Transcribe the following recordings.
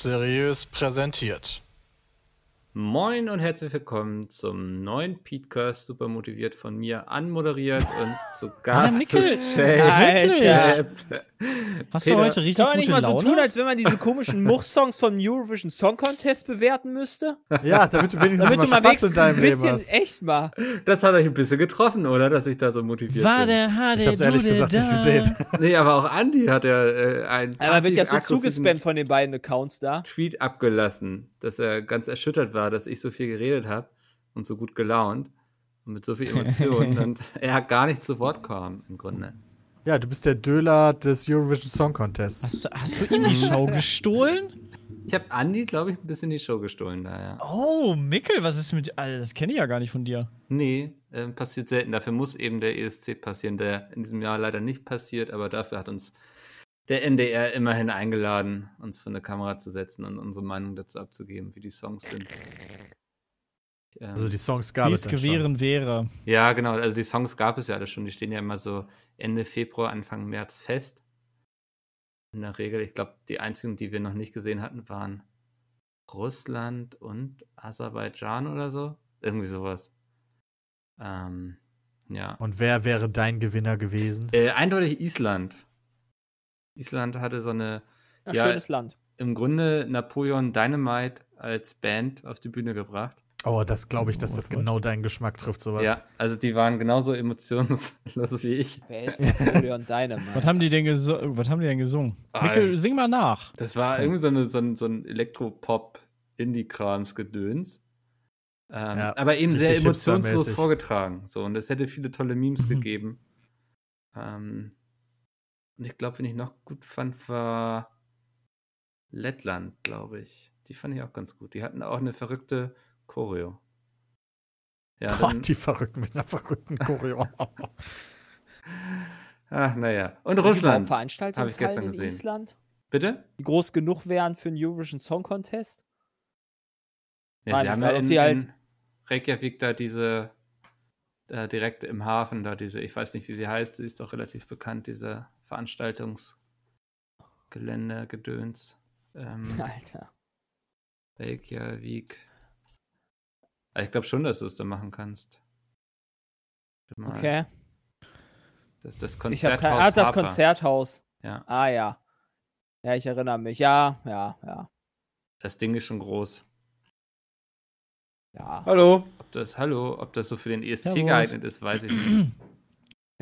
Seriös präsentiert. Moin und herzlich willkommen zum neuen Podcast, super motiviert von mir, anmoderiert und zu Gast Mickel. ist Jay. Hast Peter, du heute richtig Kann man gute nicht mal so Laune? tun, als wenn man diese komischen Much-Songs vom Eurovision Song Contest bewerten müsste? Ja, damit du wenigstens Damit mal du mal Spaß in deinem ein Leben bisschen hast. echt mal. Das hat euch ein bisschen getroffen, oder? Dass ich da so motiviert War bin. der Hade Ich hab's ehrlich gesagt nicht gesehen. Nee, aber auch Andy hat ja äh, einen Aber wird ja so zugespammt von den beiden Accounts da. Tweet abgelassen, dass er ganz erschüttert war, dass ich so viel geredet habe und so gut gelaunt und mit so viel Emotionen und er gar nicht zu Wort kam im Grunde. Ja, du bist der Döler des Eurovision Song Contests. Hast, du- hast du ihm die Show gestohlen? Ich habe Andy, glaube ich, ein bisschen die Show gestohlen da, ja. Oh, Mickel, was ist mit. Alter, das kenne ich ja gar nicht von dir. Nee, ähm, passiert selten. Dafür muss eben der ESC passieren, der in diesem Jahr leider nicht passiert, aber dafür hat uns der NDR immerhin eingeladen, uns vor eine Kamera zu setzen und unsere Meinung dazu abzugeben, wie die Songs sind. Ähm, Also die Songs gab Wie es dann schon. gewähren wäre. ja, genau. Also die Songs gab es ja alle schon. Die stehen ja immer so Ende Februar, Anfang März fest. In der Regel, ich glaube, die einzigen, die wir noch nicht gesehen hatten, waren Russland und Aserbaidschan oder so. Irgendwie sowas. Ähm, ja. Und wer wäre dein Gewinner gewesen? Äh, eindeutig Island. Island hatte so eine, Ein Ja. schönes Land. im Grunde Napoleon Dynamite als Band auf die Bühne gebracht. Oh, das glaube ich, dass Oh, das Gott. genau deinen Geschmack trifft, sowas. Ja, also die waren genauso emotionslos wie ich. Wer ist Napoleon Dynamite? Was haben die denn, gesu was haben die denn gesungen? Ah, Mickel, sing mal nach. Das war Komm. irgendwie so, eine, so ein, so ein Elektropop-Indie-Krams-Gedöns. Ähm, Ja, aber eben sehr emotionslos vorgetragen. So, und es hätte viele tolle Memes Mhm. gegeben. Ähm, und ich glaube, wen ich noch gut fand, war Lettland, glaube ich. Die fand ich auch ganz gut. Die hatten auch eine verrückte Choreo. Ja, dann, die Verrückten mit einer verrückten Choreo. ach, naja. Und Russland. Hab ich gestern in gesehen. Island, Bitte? die groß genug wären für einen Eurovision Song Contest? Ja, Nein, sie haben ja in, die halt- in Reykjavik da diese, da direkt im Hafen, da diese, ich weiß nicht, wie sie heißt, sie ist doch relativ bekannt, diese Veranstaltungsgelände, Gedöns. Ähm, Alter. Reykjavik. Ah, Ich glaube schon, dass du es da machen kannst. Mal. Okay. Das, das Ich Konzerthaus. kein. Ah, das Harper. Konzerthaus. Ja, Ah, ja. Ja, ich erinnere mich. Ja, ja, ja. das Ding ist schon groß. Ja. Hallo. Ob das, hallo, ob das so für den ESC Servus. geeignet ist, weiß ich nicht.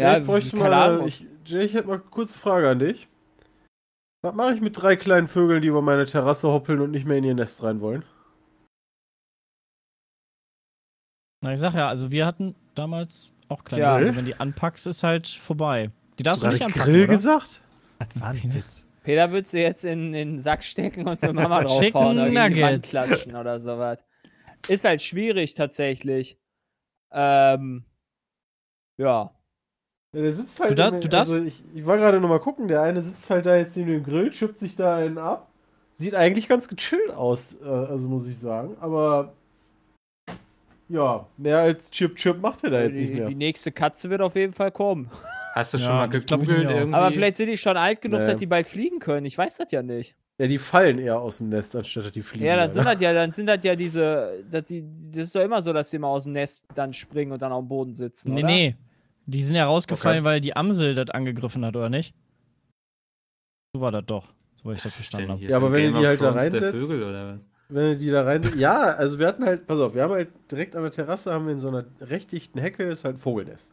Ja, ich bräuchte mal, Ahnung. ich, Jay, ich hätte mal eine kurze Frage an dich. Was mache ich mit drei kleinen Vögeln, die über meine Terrasse hoppeln und nicht mehr in ihr Nest rein wollen? Na, ich sag ja, also wir hatten damals auch kleine Ja. Vögel. Wenn die anpackst, ist halt vorbei. Die darfst du Hast nicht anpacken, Grill oder? gesagt? Das war ein Witz. Peter wird sie jetzt in, in den Sack stecken und für Mama draufhauen oder gegen die Wand klatschen oder sowas. Ist halt schwierig tatsächlich. Ähm, ja. Ja, der sitzt halt. Du in- du also ich, ich war gerade noch mal gucken, der eine sitzt halt da jetzt neben dem Grill, schippt sich da einen ab. Sieht eigentlich ganz gechillt aus, äh, also muss ich sagen. Aber ja, mehr als Chip Chip macht er da jetzt nicht Die, mehr. die nächste Katze wird auf jeden Fall kommen. Hast du Ja, schon mal das gegoogelt irgendwie? Aber vielleicht sind die schon alt genug, Nee. dass die bald fliegen können. Ich weiß das ja nicht. Ja, die fallen eher aus dem Nest, anstatt dass die fliegen. Ja, dann sind das ja, dann sind das ja diese, dass die, das ist doch immer so, dass die immer aus dem Nest dann springen und dann auf dem Boden sitzen. Nee, oder? nee. Die sind ja rausgefallen, Okay. weil die Amsel das angegriffen hat, oder nicht? So war das doch. So ich das verstanden habe. Ja, aber wenn du die halt da reinsetzt- Vögel oder was? Wenn du die da rein. Ja, also wir hatten halt, pass auf, wir haben halt direkt an der Terrasse, haben wir in so einer recht dichten Hecke, ist halt ein Vogelnest.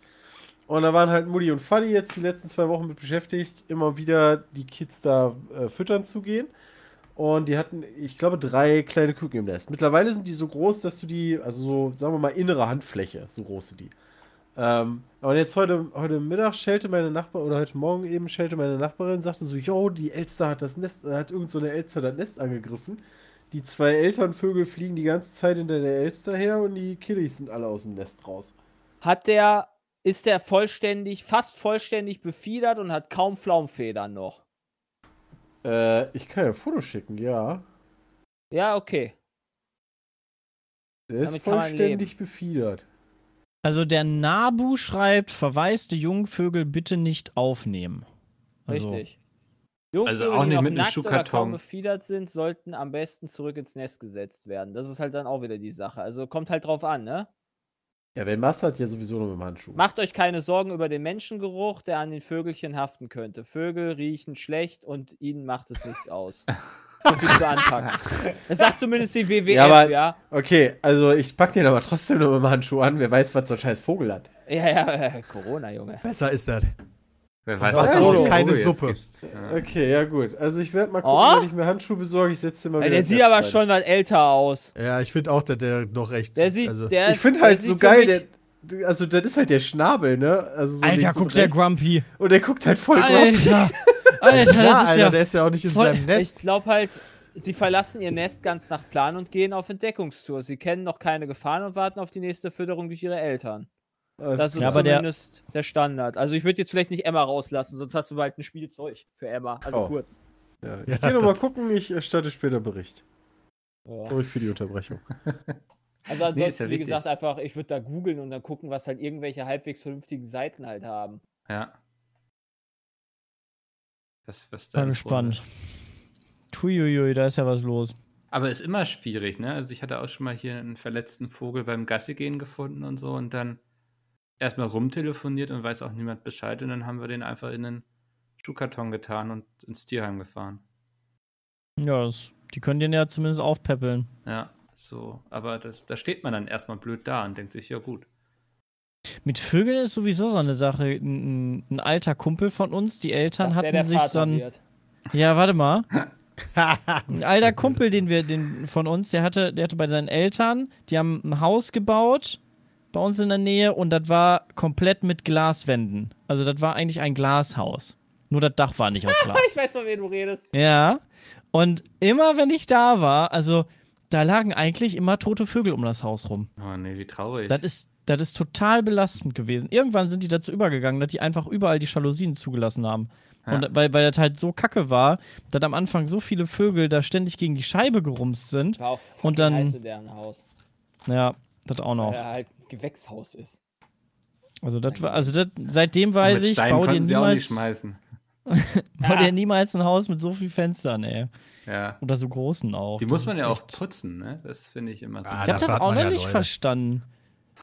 Und da waren halt Mutti und Fanny jetzt die letzten zwei Wochen mit beschäftigt, immer wieder die Kids da äh, füttern zu gehen. Und die hatten, ich glaube, drei kleine Küken im Nest. Mittlerweile sind die so groß, dass du die, also so, sagen wir mal, innere Handfläche, so groß sind die. Ähm, aber jetzt heute, heute Mittag schellte meine Nachbarin, oder heute Morgen eben schellte meine Nachbarin, sagte so, yo, die Elster hat das Nest, hat irgend so eine Elster das Nest angegriffen. Die zwei Elternvögel fliegen die ganze Zeit hinter der Elster her und die Kiddies sind alle aus dem Nest raus. Hat der, ist der vollständig, fast vollständig befiedert und hat kaum Pflaumfedern noch? Äh, ich kann ja ein Foto schicken, ja. Ja, okay. Der ist Damit man vollständig befiedert. Also der Nabu schreibt, verwaiste Jungvögel bitte nicht aufnehmen. Also, Richtig. Also Jungvögel, auch die nicht noch mit einem nackt oder kaum befiedert sind, sollten am besten zurück ins Nest gesetzt werden. Das ist halt dann auch wieder die Sache. Also kommt halt drauf an, ne? Ja, wenn Mast hat, ja sowieso nur mit dem Handschuh. Macht euch keine Sorgen über den Menschengeruch, der an den Vögelchen haften könnte. Vögel riechen schlecht und ihnen macht es nichts aus. so viel zu anpacken. Das sagt zumindest die WWF, Ja, ja. aber- Okay, also ich pack den aber trotzdem nur mit dem Handschuh an. Wer weiß, was so ein scheiß Vogel hat. Ja, ja, äh, Corona, Junge. Besser ist das. Wer weiß, was was daraus du keine Suppe. gibst. Ja. Okay, ja gut. Also ich werde mal gucken, Oh? wenn ich mir Handschuhe besorge. Ich setze den mal wieder der sieht aber rein. schon was älter aus. Ja, ich finde auch, dass der noch recht. Der sieht, also, der Ich finde halt der so geil, der, also das ist halt der Schnabel, ne? Also so Alter, guckt der. Grumpy. Und der guckt halt voll grumpy. Alter. Alter, ja, das ist Alter, ja. der ist ja auch nicht in voll- seinem Ich Nest. glaube halt, sie verlassen ihr Nest ganz nach Plan und gehen auf Entdeckungstour. Sie kennen noch keine Gefahren und warten auf die nächste Fütterung durch ihre Eltern. Das ist Ja, aber der- zumindest der, Standard. Also ich würde jetzt vielleicht nicht Emma rauslassen, sonst hast du bald ein Spielzeug für Emma. Also Oh. kurz. Ja, ich Ja, gehe nochmal das- gucken, ich erstatte später Bericht. Ja. Sorry für die Unterbrechung. Also Nee, ansonsten, ist ja wie wichtig. gesagt, einfach, ich würde da googeln und dann gucken, was halt irgendwelche halbwegs vernünftigen Seiten halt haben. Ja. Was, was da gespannt. Tuiuiui, da ist ja was los. Aber ist immer schwierig, ne? Also ich hatte auch schon mal hier einen verletzten Vogel beim Gassigehen gefunden und so und dann erstmal rumtelefoniert und weiß auch niemand Bescheid und dann haben wir den einfach in einen Schuhkarton getan und ins Tierheim gefahren. Ja, das, die können den ja zumindest aufpäppeln. Ja, so. Aber das, da steht man dann erstmal blöd da und denkt sich, ja gut. Mit Vögeln ist sowieso so eine Sache. Ein, ein alter Kumpel von uns, die Eltern Sagt hatten der, der sich Vater so ein. wird. Ja, warte mal. Ein alter Kumpel, den wir, den von uns, der hatte, der hatte bei seinen Eltern, die haben ein Haus gebaut bei uns in der Nähe und das war komplett mit Glaswänden. Also das war eigentlich ein Glashaus. Nur das Dach war nicht aus Glas. Ich weiß, von wem du redest. Ja. Und immer wenn ich da war, also da lagen eigentlich immer tote Vögel um das Haus rum. Oh nee, wie traurig. Das ist, das ist total belastend gewesen. Irgendwann sind die dazu übergegangen, dass die einfach überall die Jalousien zugelassen haben. Ja. Und weil, weil das halt so kacke war, dass am Anfang so viele Vögel da ständig gegen die Scheibe gerumst sind. War auch Und dann- heiß in deren Haus. Ja, das auch Weil noch. er halt ein Gewächshaus ist. Also, das war, also das, seitdem weiß ich, bau dir, konnten sie auch nicht niemals, schmeißen. bau dir niemals ein Haus mit so vielen Fenstern, ey. Ja. Oder so großen auch. Die Das muss man ja auch putzen, ne? Das finde ich immer so. Ah, Ich habe da das auch noch ja nicht Leute. verstanden.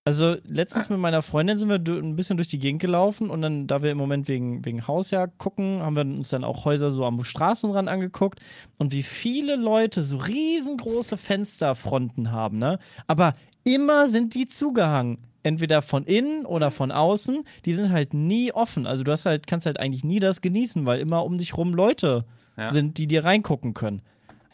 Also letztens mit meiner Freundin sind wir ein bisschen durch die Gegend gelaufen und dann, da wir im Moment wegen, wegen Hausjagd gucken, haben wir uns dann auch Häuser so am Straßenrand angeguckt und wie viele Leute so riesengroße Fensterfronten haben, ne? Aber immer sind die zugehangen. Entweder von innen oder von außen. Die sind halt nie offen. Also du hast halt, kannst halt eigentlich nie das genießen, weil immer um dich rum Leute Ja. sind, die dir reingucken können.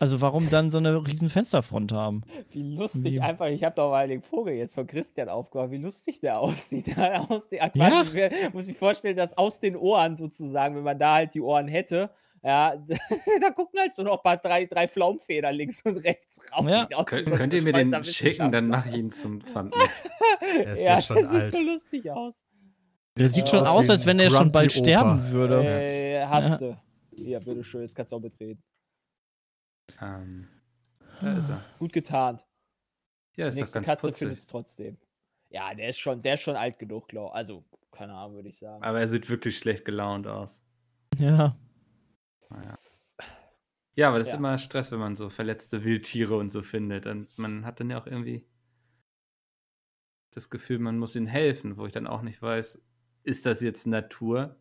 Also warum dann so eine riesen Fensterfront haben? Wie lustig Wie- einfach, ich habe doch mal den Vogel jetzt von Christian aufgehört, wie lustig der aussieht. aus den, Ja. quasi, muss ich vorstellen, dass aus den Ohren sozusagen, wenn man da halt die Ohren hätte, ja, da gucken halt so noch mal drei, drei Pflaumfedern links und rechts raus. Ja. Könnt, so könnt ihr mir den schicken, dann mache ich ihn zum Thumbnail. Er ist ja, jetzt schon der alt. sieht so lustig aus. Der sieht Äh, schon aus als wenn er schon bald Opa. sterben würde. Äh, hast du. Ja, bitteschön, jetzt kannst du auch mitreden. ähm, da ist er. Gut getarnt. Ja, ist doch Nächste ganz Katze putzig. findet es trotzdem. Ja, der ist schon, der ist schon alt genug, glaube Also, keine Ahnung, würde ich sagen. Aber er sieht wirklich schlecht gelaunt aus. Ja. Naja. Ja, aber das Ja. ist immer Stress, wenn man so verletzte Wildtiere und so findet. Und man hat dann ja auch irgendwie das Gefühl, man muss ihnen helfen, wo ich dann auch nicht weiß, ist das jetzt Natur?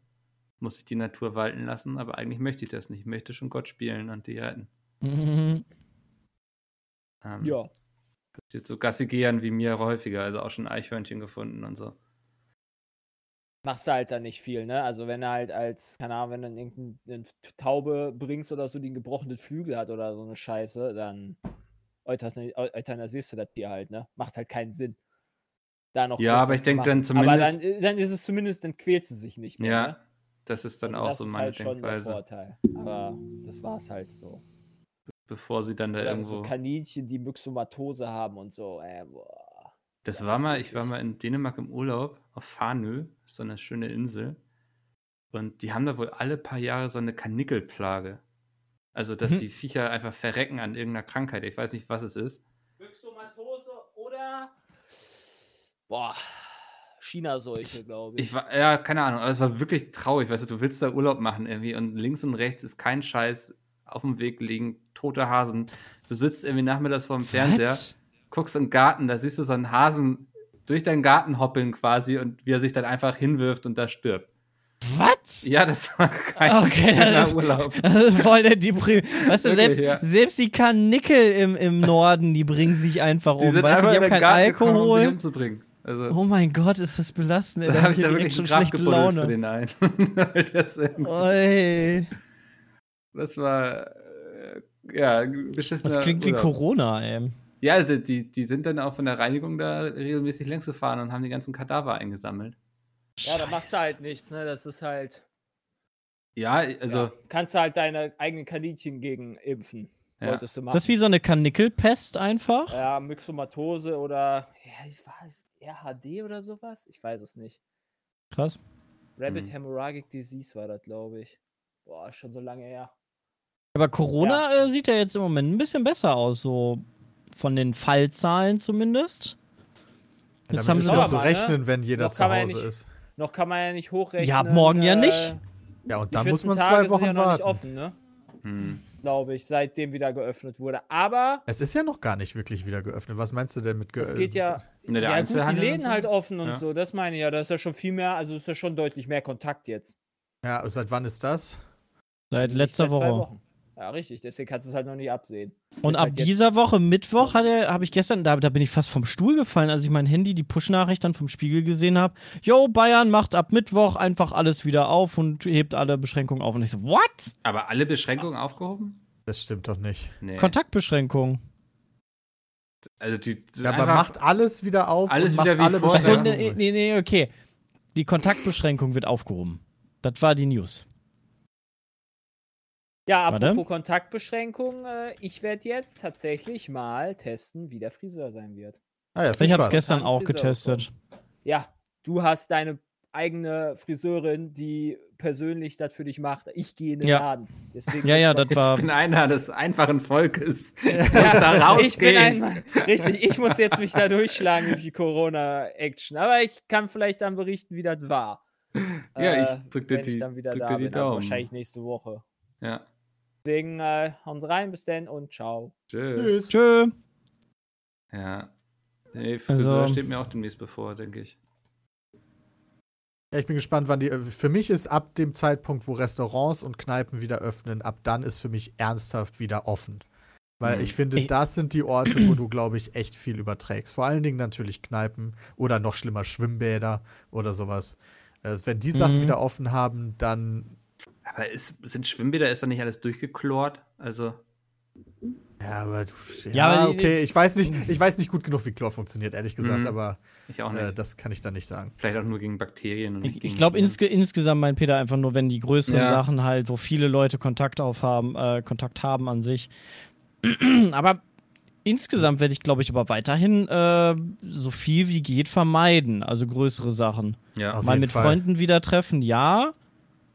Muss ich die Natur walten lassen? Aber eigentlich möchte ich das nicht. Ich möchte schon Gott spielen und die retten. Mhm. Ähm, ja. Passiert so Gassigehern wie mir häufiger, also auch schon Eichhörnchen gefunden und so. Machst du halt dann nicht viel, ne? Also wenn du halt als, keine Ahnung, wenn du irgendeine Taube bringst oder so, die einen gebrochenen Flügel hat oder so eine Scheiße, dann euthanasierst du das Tier halt, ne? Macht halt keinen Sinn. Da noch Ja, aber ich zu denk dann machen. Aber dann, zumindest- dann ist es zumindest, dann quält sie sich nicht mehr. Ja, ne? das ist dann Also auch das so ist meine halt schon der Denkweise. Vorteil. Aber das war es halt so. Bevor sie dann da Oder irgendwo. so Kaninchen, die Myxomatose haben und so. Äh, boah. Das Ja, war mal, ich war mal in Dänemark im Urlaub auf Farnö, ist so eine schöne Insel. Und die haben da wohl alle paar Jahre so eine Kanickelplage. Also, dass Mhm. die Viecher einfach verrecken an irgendeiner Krankheit. Ich weiß nicht, was es ist. Myxomatose oder boah, China-Seuche, glaube ich. Ich war, ja, keine Ahnung, aber es war wirklich traurig, weißt du, du willst da Urlaub machen irgendwie und links und rechts ist kein Scheiß, auf dem Weg liegen tote Hasen. Du sitzt irgendwie nachmittags vor dem Fernseher, Was? Guckst im Garten, da siehst du so einen Hasen durch deinen Garten hoppeln quasi und wie er sich dann einfach hinwirft und da stirbt. Was? Ja, das war kein Okay, das- Urlaub. Das ist voll der Deprim. Weißt du, Wirklich, selbst, ja. selbst die Karnickel im, im Norden, die bringen sich einfach Die um. sind Weißt du, die haben keinen Garten gekommen, um sich Alkohol. umzubringen. Also, Oh mein Gott, ist das belastend. ey. da Da habe hab ich da wirklich schon schlechte gebuddelt für Laune. den einen. Das, Oi. das war, äh, ja, ein beschissener Das klingt wie Urlaub. Corona, ey. Ja, die, die, sind dann auch von der Reinigung da regelmäßig längs gefahren und haben die ganzen Kadaver eingesammelt. ja, da machst du halt nichts, ne? Das ist halt. Ja, also, ja, kannst du halt deine eigenen Kaninchen gegen impfen. Ja. Solltest du machen. Das ist wie so eine Karnickelpest einfach. ja, Myxomatose oder. Ja, ich weiß, RHD oder sowas? Ich weiß es nicht. Krass. Rabbit Mhm. Hemorrhagic Disease war das, glaube ich. Boah, schon so lange her. Aber Corona äh, sieht ja jetzt im Moment ein bisschen besser aus, so von den Fallzahlen zumindest. Ja, Jetzt damit haben ist sie ja wir zu ne? rechnen, wenn jeder Noch zu man ja Hause nicht- ist. Noch kann man ja nicht hochrechnen. Ja, morgen ja äh, nicht. Ja, und dann muss 14 man Tage zwei sind Wochen ja noch warten. nicht offen, ne? hm. Glaube ich, seitdem wieder geöffnet wurde. Aber Es ist ja noch gar nicht wirklich wieder geöffnet. Was meinst du denn mit es geöffnet? geht ja. Ne, der ja, gut, die Läden so? halt offen und Ja. so. Das meine ich ja. Da ist ja schon viel mehr, also ist ja schon deutlich mehr Kontakt jetzt. Ja, seit wann ist das? Seit letzter seit zwei Woche. Wochen. Ja, richtig. Deswegen kannst du es halt noch nicht absehen. Und ab halt dieser Woche, Mittwoch, habe ich gestern, da, da bin ich fast vom Stuhl gefallen, als ich mein Handy, die Push-Nachricht dann vom Spiegel gesehen habe. Yo, Bayern macht ab Mittwoch einfach alles wieder auf und hebt alle Beschränkungen auf. Und ich so, what? Aber alle Beschränkungen aufgehoben? Das stimmt doch nicht. Nee. Kontaktbeschränkungen. Also die Ja, aber macht alles wieder auf Alles und macht wieder wie alle vorher. Achso, Beschränkungen. nee, nee, nee, okay. Die Kontaktbeschränkung wird aufgehoben. Das war die News. Ja, Warte. apropos Kontaktbeschränkung, äh, ich werde jetzt tatsächlich mal testen, wie der Friseur sein wird. Ah ja, Ich habe es gestern auch Friseur getestet. Ja, du hast deine eigene Friseurin, die persönlich das für dich macht. Ich gehe in den Ja. Laden. Deswegen Ja, ja, das war. Ich bin einer des einfachen Volkes. Ich muss Ja, da rausgehen. ich bin ein, richtig, ich muss jetzt mich da durchschlagen durch die Corona-Action. Aber ich kann vielleicht dann berichten, wie das war. Ja, Äh, ich drück dir wenn ich die- dann wieder drück da dir die bin. Also Daumen. wahrscheinlich nächste Woche. Ja. Deswegen äh, hauen Sie rein, bis dann und ciao. Tschüss. Tschüss. Tschö. Ja. Nee, Friseur Also- steht mir auch demnächst bevor, denke ich. Ja, ich bin gespannt, wann die. äh, Für mich ist ab dem Zeitpunkt, wo Restaurants und Kneipen wieder öffnen, ab dann ist für mich ernsthaft wieder offen. Weil Hm. ich finde, das sind die Orte, wo du, glaube ich, echt viel überträgst. Vor allen Dingen natürlich Kneipen oder noch schlimmer Schwimmbäder oder sowas. Äh, wenn die Sachen Mhm. wieder offen haben, dann. Aber ist, sind Schwimmbäder, ist da nicht alles durchgeklort? Also, Ja, aber du, ja, Ja, okay. Ich weiß nicht, ich weiß nicht gut genug, wie Chlor funktioniert, ehrlich gesagt, Mhm. aber ich auch nicht. äh, das kann ich da nicht sagen. Vielleicht auch nur gegen Bakterien. Und nicht Ich, ich glaube, insge insgesamt meint Peter einfach nur, wenn die größeren Ja. Sachen halt, wo viele Leute Kontakt aufhaben, äh, Kontakt haben an sich. aber insgesamt werde ich, glaube ich, aber weiterhin äh, so viel wie geht vermeiden. Also größere Sachen. Ja. Auf Mal jeden mit Fall. Freunden wieder treffen, ja.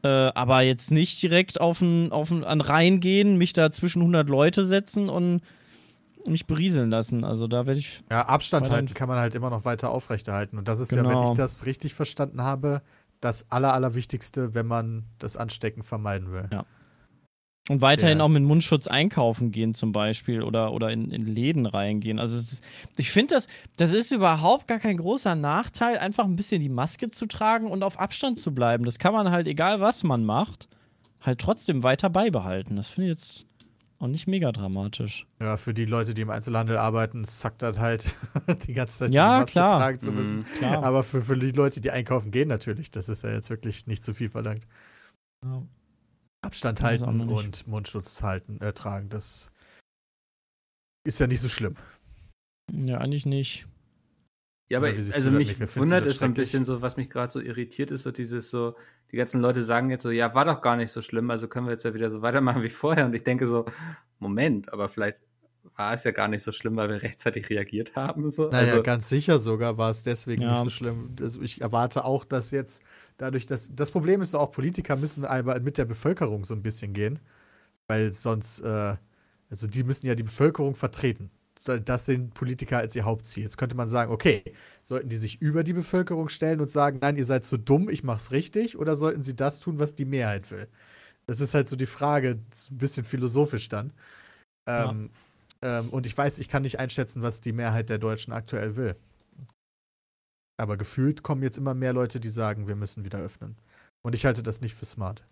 Äh, aber jetzt nicht direkt auf ein, auf ein, an Rhein gehen, mich da zwischen 100 Leute setzen und mich berieseln lassen. Also da werde ich. Ja, Abstand halten kann man halt immer noch weiter aufrechterhalten. Und das ist ja, wenn Genau. ich das richtig verstanden habe, das Aller, Allerwichtigste, wenn man das Anstecken vermeiden will. Ja. Und weiterhin Ja. auch mit Mundschutz einkaufen gehen zum Beispiel oder, oder in, in Läden reingehen. Also ist, ich finde das, das ist überhaupt gar kein großer Nachteil, einfach ein bisschen die Maske zu tragen und auf Abstand zu bleiben. Das kann man halt, egal was man macht, halt trotzdem weiter beibehalten. Das finde ich jetzt auch nicht mega dramatisch. Ja, für die Leute, die im Einzelhandel arbeiten, zackt das halt die ganze Zeit Ja, Maske klar. tragen zu müssen. Mhm. Klar. Aber für, für die Leute, die einkaufen gehen, natürlich. Das ist ja jetzt wirklich nicht zu viel verlangt. Ja. Abstand Ich halten und Mundschutz halten, äh, tragen, das ist ja nicht so schlimm. Ja, eigentlich nicht. Ja, aber siehst also mich wundert es so ein bisschen so, was mich gerade so irritiert ist, so dieses so, die ganzen Leute sagen jetzt so, ja, war doch gar nicht so schlimm, also können wir jetzt ja wieder so weitermachen wie vorher. Und ich denke so, Moment, aber vielleicht war es ja gar nicht so schlimm, weil wir rechtzeitig reagiert haben. So. Naja, also, ganz sicher sogar war es deswegen Ja. nicht so schlimm. Also ich erwarte auch, dass jetzt dadurch, dass das Problem ist auch, Politiker müssen einmal mit der Bevölkerung so ein bisschen gehen, weil sonst, äh, also die müssen ja die Bevölkerung vertreten. das sehen Politiker als ihr Hauptziel. Jetzt könnte man sagen, okay, sollten die sich über die Bevölkerung stellen und sagen, nein, ihr seid zu dumm, ich mach's richtig, oder sollten sie das tun, was die Mehrheit will? Das ist halt so die Frage, ein bisschen philosophisch dann. Ähm, ähm, und ich weiß, ich kann nicht einschätzen, was die Mehrheit der Deutschen aktuell will. Aber gefühlt kommen jetzt immer mehr Leute, die sagen, wir müssen wieder öffnen. Und ich halte das nicht für smart.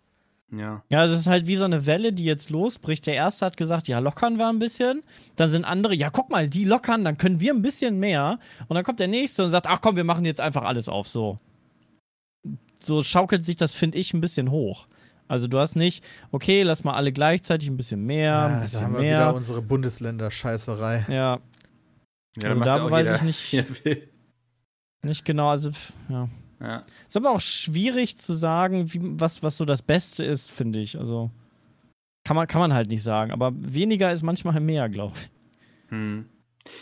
Ja. Ja, es ist halt wie so eine Welle, die jetzt losbricht. Der erste hat gesagt, ja, lockern wir ein bisschen. Dann sind andere, ja, guck mal, die lockern, dann können wir ein bisschen mehr. Und dann kommt der nächste und sagt, ach komm, wir machen jetzt einfach alles auf. So, so schaukelt sich das, finde ich, ein bisschen hoch. Also du hast nicht, okay, lass mal alle gleichzeitig ein bisschen mehr, ein da bisschen haben wir wieder mehr. unsere Bundesländer-Scheißerei. Ja, ja Also da ja weiß jeder, ich nicht. nicht genau. Also, ja. Ja. Ist aber auch schwierig zu sagen, wie, was, was so das Beste ist, finde ich. Also kann man, kann man halt nicht sagen. Aber weniger ist manchmal mehr, glaube ich. Hm.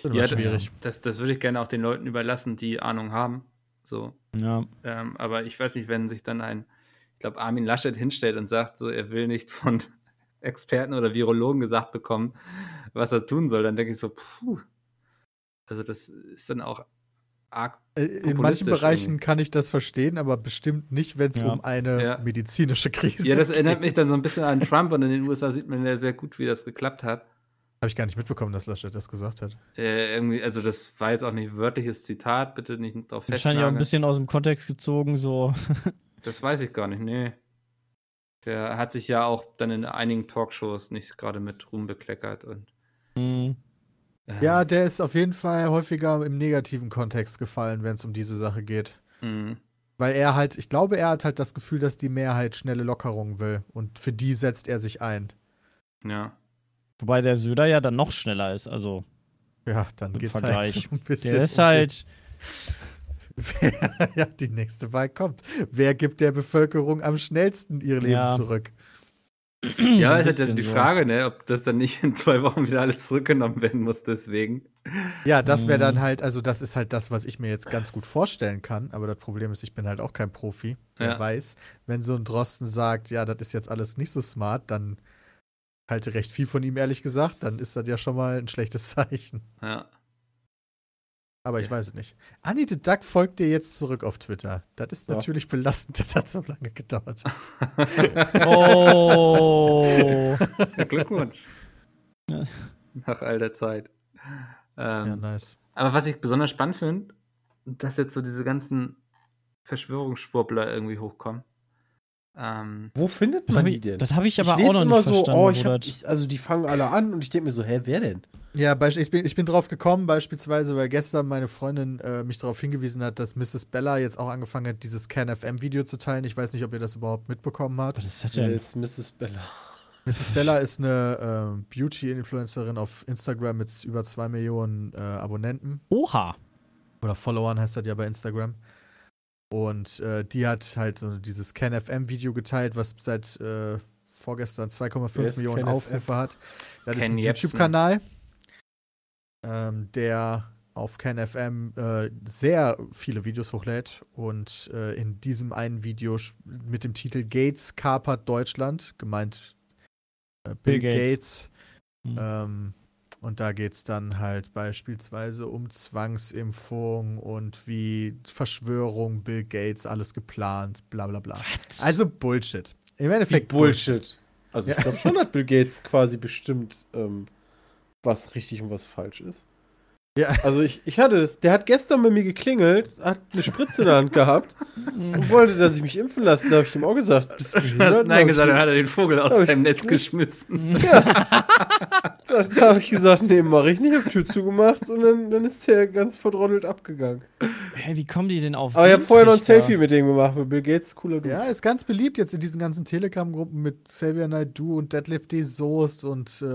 Wird Ja, schwierig. Das, das würde ich gerne auch den Leuten überlassen, die Ahnung haben. So. Ja. Ähm, aber ich weiß nicht, wenn sich dann ein, ich glaube, Armin Laschet hinstellt und sagt, so, er will nicht von Experten oder Virologen gesagt bekommen, was er tun soll, dann denke ich so, puh. Also das ist dann auch arg. Äh, In manchen Bereichen irgendwie. kann ich das verstehen, aber bestimmt nicht, wenn es Ja. um eine Ja. medizinische Krise Ja, das geht. erinnert mich dann so ein bisschen an Trump und in den USA sieht man ja sehr gut, wie das geklappt hat. Habe ich gar nicht mitbekommen, dass Laschet das gesagt hat. Äh, irgendwie, also das war jetzt auch nicht ein wörtliches Zitat, bitte nicht drauf Wahrscheinlich auch ein festnageln. bisschen aus dem Kontext gezogen, so. Das weiß ich gar nicht, nee. Der hat sich ja auch dann in einigen Talkshows nicht gerade mit Ruhm bekleckert und. Hm. Äh, Ja, der ist auf jeden Fall häufiger im negativen Kontext gefallen, wenn es um diese Sache geht. mh, Weil er halt, ich glaube, er hat halt das Gefühl, dass die Mehrheit schnelle Lockerungen will. Und für die setzt er sich ein. ja. Wobei der Söder ja dann noch schneller ist. Also Ja, dann geht's Vergleich. halt so ein bisschen. der ist um halt. Den, ja, die nächste Wahl kommt. Wer gibt der Bevölkerung am schnellsten ihr Leben Ja. zurück? Ja, so ist halt bisschen die. Frage, ne, ob das dann nicht in zwei Wochen wieder alles zurückgenommen werden muss, deswegen. Ja, das wäre dann halt, also das ist halt das, was ich mir jetzt ganz gut vorstellen kann. Aber das Problem ist, ich bin halt auch kein Profi. Wer Ja. weiß, wenn so ein Drosten sagt, ja, das ist jetzt alles nicht so smart, dann halte recht viel von ihm, ehrlich gesagt, dann ist das ja schon mal ein schlechtes Zeichen. Ja. Aber ich Ja. weiß es nicht. Annie the Duck folgt dir jetzt zurück auf Twitter. Das ist Ja. natürlich belastend, dass das so lange gedauert hat. Oh. ja Glückwunsch. Nach all der Zeit. Ähm, ja, nice. Aber was ich besonders spannend finde, dass jetzt so diese ganzen Verschwörungsschwurbler irgendwie hochkommen. Ähm, Wo findet man habe die ich, denn? das hab ich aber lese auch noch immer nicht so, verstanden. oh, ich hab, ich, also die fangen alle an und ich denke mir so, hä, wer denn? Ja, ich bin, ich bin drauf gekommen, beispielsweise, weil gestern meine Freundin äh, mich darauf hingewiesen hat, dass Mrs. Bella jetzt auch angefangen hat, dieses CanFM-Video zu teilen. Ich weiß nicht, ob ihr das überhaupt mitbekommen habt. Was ist das denn? ist Mrs. Bella? Mrs. Bella ist eine äh, Beauty-Influencerin auf Instagram mit über zwei Millionen äh, Abonnenten. Oha. Oder Followern heißt das ja bei Instagram. Und äh, die hat halt so dieses CanFM-Video geteilt, was seit äh, vorgestern Wer 2,5 ist Millionen Ken Aufrufe hat. Das ist Ken ein Jebsen. YouTube-Kanal, ähm, der auf CanFM äh, sehr viele Videos hochlädt. Und äh, in diesem einen Video mit dem Titel Gates kapert Deutschland, gemeint äh, Bill, Bill Gates, Gates. Hm. ähm, und da geht es dann halt beispielsweise um Zwangsimpfung und wie Verschwörung, Bill Gates, alles geplant, bla bla bla. Was? Also Bullshit. Im Endeffekt Bullshit. Also ich Ja. glaube schon, hat Bill Gates quasi bestimmt, ähm, was richtig und was falsch ist. Ja. Also ich, ich hatte das, der hat gestern bei mir geklingelt, hat eine Spritze in der Hand gehabt und wollte, dass ich mich impfen lasse. Da habe ich ihm auch gesagt, bist du du behindert? Nein gesagt, dann hat er den Vogel aus seinem Netz geschmissen. da, da habe ich gesagt, nee, mache ich nicht, habe Tür zugemacht und dann, dann ist der ganz verdrottelt abgegangen. Hey, wie kommen die denn auf Aber ich habe vorher noch ein? Selfie mit dem gemacht, weil Bill Gates cooler Dude. Ja, ist ganz beliebt jetzt in diesen ganzen Telegram-Gruppen mit Xavier Naidoo und Deadlift D. Soest und äh,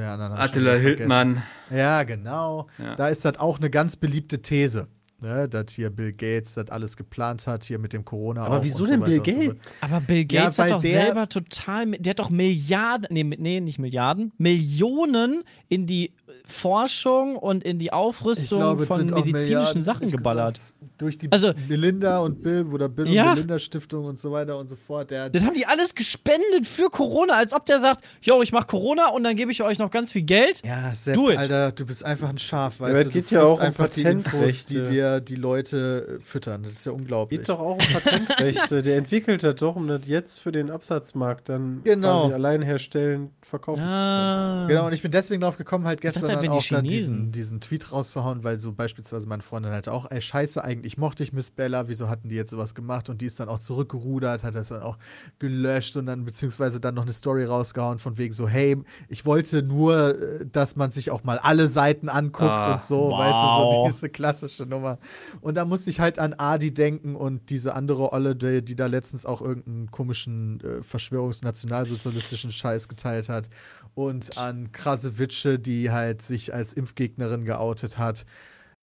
ja, Attila. Hildmann. Ja, genau. Ja. Da ist das auch eine ganz beliebte These. Ne, dass hier Bill Gates das alles geplant hat, hier mit dem Corona. Aber wieso und denn weiter Bill und so. Gates? Aber Bill Ja, Gates weil hat doch der- selber total, der hat doch Milliarden, nee, nee, nicht Milliarden, Millionen in die Forschung und in die Aufrüstung es von medizinischen Sachen geballert. gesagt, Durch die Also- Melinda und Bill oder Bill Ja. und Melinda Stiftung und so weiter und so fort. Der, Das haben die alles gespendet für Corona, als ob der sagt, yo, ich mach Corona und dann gebe ich euch noch ganz viel Geld. ja, Sepp. Alter, du bist einfach ein Schaf, weißt aber du? es geht du ja auch um einfach die Infos, die Patentrechte. Dir die Leute äh, füttern. Das ist ja unglaublich. Geht doch auch um Patentrechte. Der entwickelt das doch, um das jetzt für den Absatzmarkt dann Genau. quasi allein herstellen, verkaufen Ah. Genau, und ich bin deswegen drauf gekommen, halt gestern halt, dann auch da Chinesen- diesen, diesen Tweet rauszuhauen, weil so beispielsweise meine Freundin halt auch, ey, scheiße, eigentlich mochte ich Miss Bella, wieso hatten die jetzt sowas gemacht? Und die ist dann auch zurückgerudert, hat das dann auch gelöscht und dann beziehungsweise dann noch eine Story rausgehauen von wegen so, hey, ich wollte nur, äh, dass man sich auch mal alle Seiten anguckt Ah, und so, wow. weißt du, so diese klassische Nummer. Und da musste ich halt an Adi denken und diese andere Olle, die, die da letztens auch irgendeinen komischen äh, Verschwörungsnationalsozialistischen Scheiß geteilt hat. Und an krasse Witsche, die halt sich als Impfgegnerin geoutet hat.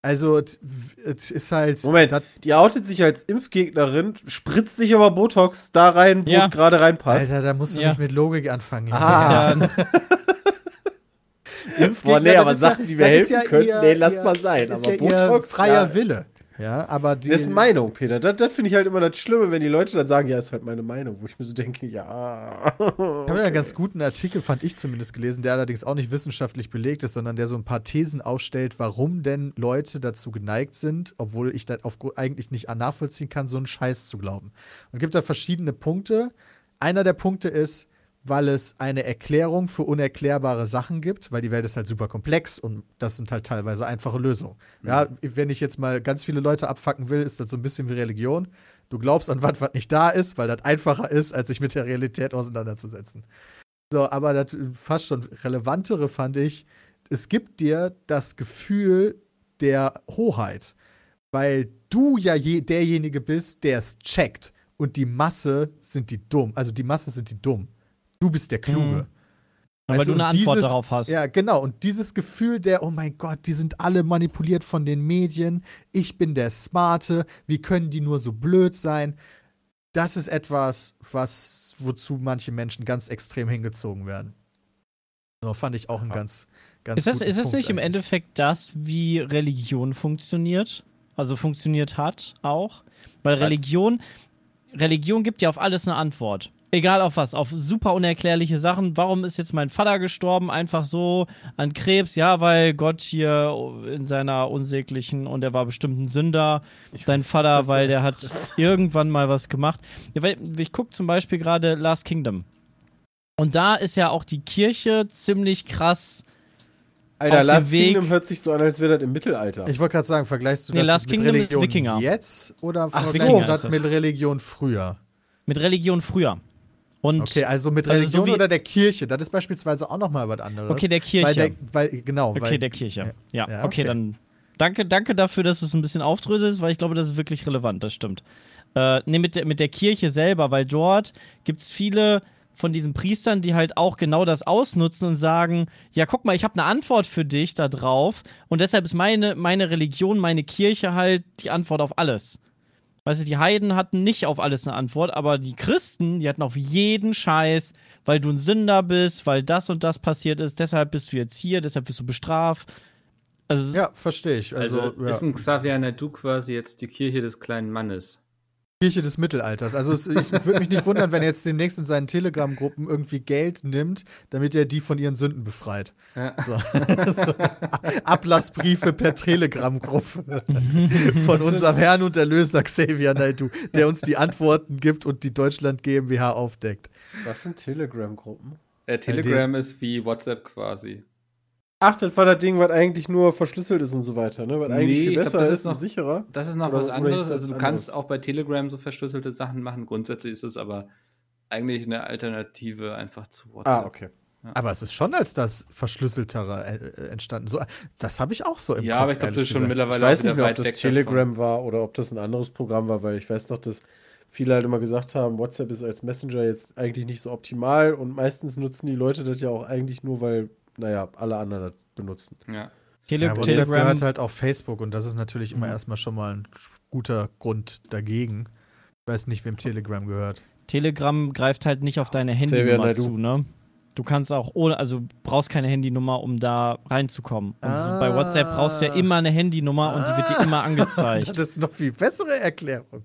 Also, es ist halt. Moment, dat- die outet sich als Impfgegnerin, spritzt sich aber Botox da rein, wo Ja. gerade reinpasst. Alter, da musst du Ja. nicht mit Logik anfangen. Ah. Ja, Boah, nee, aber ja- Sachen, die mir helfen könnten, nee, lass ihr- mal sein, ist aber ja Botox, freier ja. Wille. Ja, aber die. Das ist Meinung, Peter. Das, das finde ich halt immer das Schlimme, wenn die Leute dann sagen, ja, ist halt meine Meinung, wo ich mir so denke, ja. Ich habe einen ganz guten Artikel, fand ich zumindest, gelesen, der allerdings auch nicht wissenschaftlich belegt ist, sondern der so ein paar Thesen aufstellt, warum denn Leute dazu geneigt sind, obwohl ich das auf, eigentlich nicht nachvollziehen kann, so einen Scheiß zu glauben. Und gibt da verschiedene Punkte. Einer der Punkte ist, weil es eine Erklärung für unerklärbare Sachen gibt, weil die Welt ist halt super komplex und das sind halt teilweise einfache Lösungen. Ja, wenn ich jetzt mal ganz viele Leute abfacken will, ist das so ein bisschen wie Religion. Du glaubst an was, was nicht da ist, weil das einfacher ist, als sich mit der Realität auseinanderzusetzen. So, aber das fast schon relevantere fand ich, es gibt dir das Gefühl der Hoheit, weil du ja je, derjenige bist, der es checkt und die Masse sind die dumm, also die Masse sind die dumm. Du bist der Kluge. Mhm. weil Weißt du eine Antwort dieses- darauf hast. Ja, genau. Und dieses Gefühl der, oh mein Gott, die sind alle manipuliert von den Medien. Ich bin der Smarte. Wie können die nur so blöd sein? Das ist etwas, was, wozu manche Menschen ganz extrem hingezogen werden. So, fand ich auch ein ganz, ganz Ist das, das Punkt nicht im eigentlich. Endeffekt das, wie Religion funktioniert? Also funktioniert hat auch? Weil Religion, Religion gibt ja auf alles eine Antwort. Egal auf was, auf super unerklärliche Sachen. Warum ist jetzt mein Vater gestorben? Einfach so an Krebs? Ja, weil Gott hier in seiner unsäglichen und er war bestimmt ein Sünder. Dein Vater, weil der hat irgendwann mal was gemacht. Ja, weil ich gucke zum Beispiel gerade Last Kingdom. Und da ist ja auch die Kirche ziemlich krass Alter, auf Last Weg- Kingdom hört sich so an, als wäre das im Mittelalter. Ich wollte gerade sagen, vergleichst du Nee, das Last mit Kingdom Religion Wikinger. jetzt oder Ach so. vergleichst du das mit Religion früher? mit Religion früher. Und Okay, also mit Also so Religion oder der Kirche, das ist beispielsweise auch nochmal was anderes. Okay, der Kirche. Weil der, weil, genau, okay, weil, der Kirche. Ja, Ja, okay. okay. dann danke, danke dafür, dass du es ein bisschen aufdröselst, weil ich glaube, das ist wirklich relevant, das stimmt. Äh, nee, mit der, mit der Kirche selber, weil dort gibt es viele von diesen Priestern, die halt auch genau das ausnutzen und sagen, ja, guck mal, ich habe eine Antwort für dich da drauf und deshalb ist meine, meine Religion, meine Kirche halt die Antwort auf alles. Weißt du, die Heiden hatten nicht auf alles eine Antwort, aber die Christen, die hatten auf jeden Scheiß, weil du ein Sünder bist, weil das und das passiert ist, deshalb bist du jetzt hier, deshalb bist du bestraft. Also, ja, verstehe ich. Also, Also, ja. ist ein Xavier Naidu quasi jetzt die Kirche des kleinen Mannes. Kirche des Mittelalters. Also es, ich würde mich nicht wundern, wenn er jetzt demnächst in seinen Telegram-Gruppen irgendwie Geld nimmt, damit er die von ihren Sünden befreit. Ja. So. so. Ablassbriefe per Telegram-Gruppe von unserem Herrn und Erlöser Xavier Naidoo, der uns die Antworten gibt und die Deutschland GmbH aufdeckt. Was sind Telegram-Gruppen? Äh, Telegram ist wie WhatsApp quasi. Ach, das war das Ding, was eigentlich nur verschlüsselt ist und so weiter, ne? Was Nee, eigentlich viel ich glaub, besser das ist, ist noch- und sicherer. Das ist noch Oder- was anderes. Also du kannst auch bei Telegram so verschlüsselte Sachen machen. Grundsätzlich ist es aber eigentlich eine Alternative einfach zu WhatsApp. Ah, okay. Aber es ist schon als das Verschlüsseltere äh, entstanden. So, das habe ich auch so im Ja, Kopf. aber ich glaube, das ist schon gesagt. Ich mittlerweile weiß nicht mehr, ob das Telegram war oder ob das ein anderes Programm war, weil ich weiß noch, dass viele halt immer gesagt haben, WhatsApp ist als Messenger jetzt eigentlich nicht so optimal und meistens nutzen die Leute das ja auch eigentlich nur, weil, naja, alle anderen das benutzen. Ja. Tele Ja, WhatsApp Telegram. gehört halt auf Facebook und das ist natürlich immer Mhm. erstmal schon mal ein guter Grund dagegen. Ich weiß nicht, wem Telegram gehört. Telegram greift halt nicht auf deine Handynummer zu, ne? Du kannst auch ohne, also brauchst keine Handynummer, um da reinzukommen. Und so bei WhatsApp brauchst du ja Ah. immer eine Handynummer und die wird dir immer angezeigt. Das ist noch viel bessere Erklärung.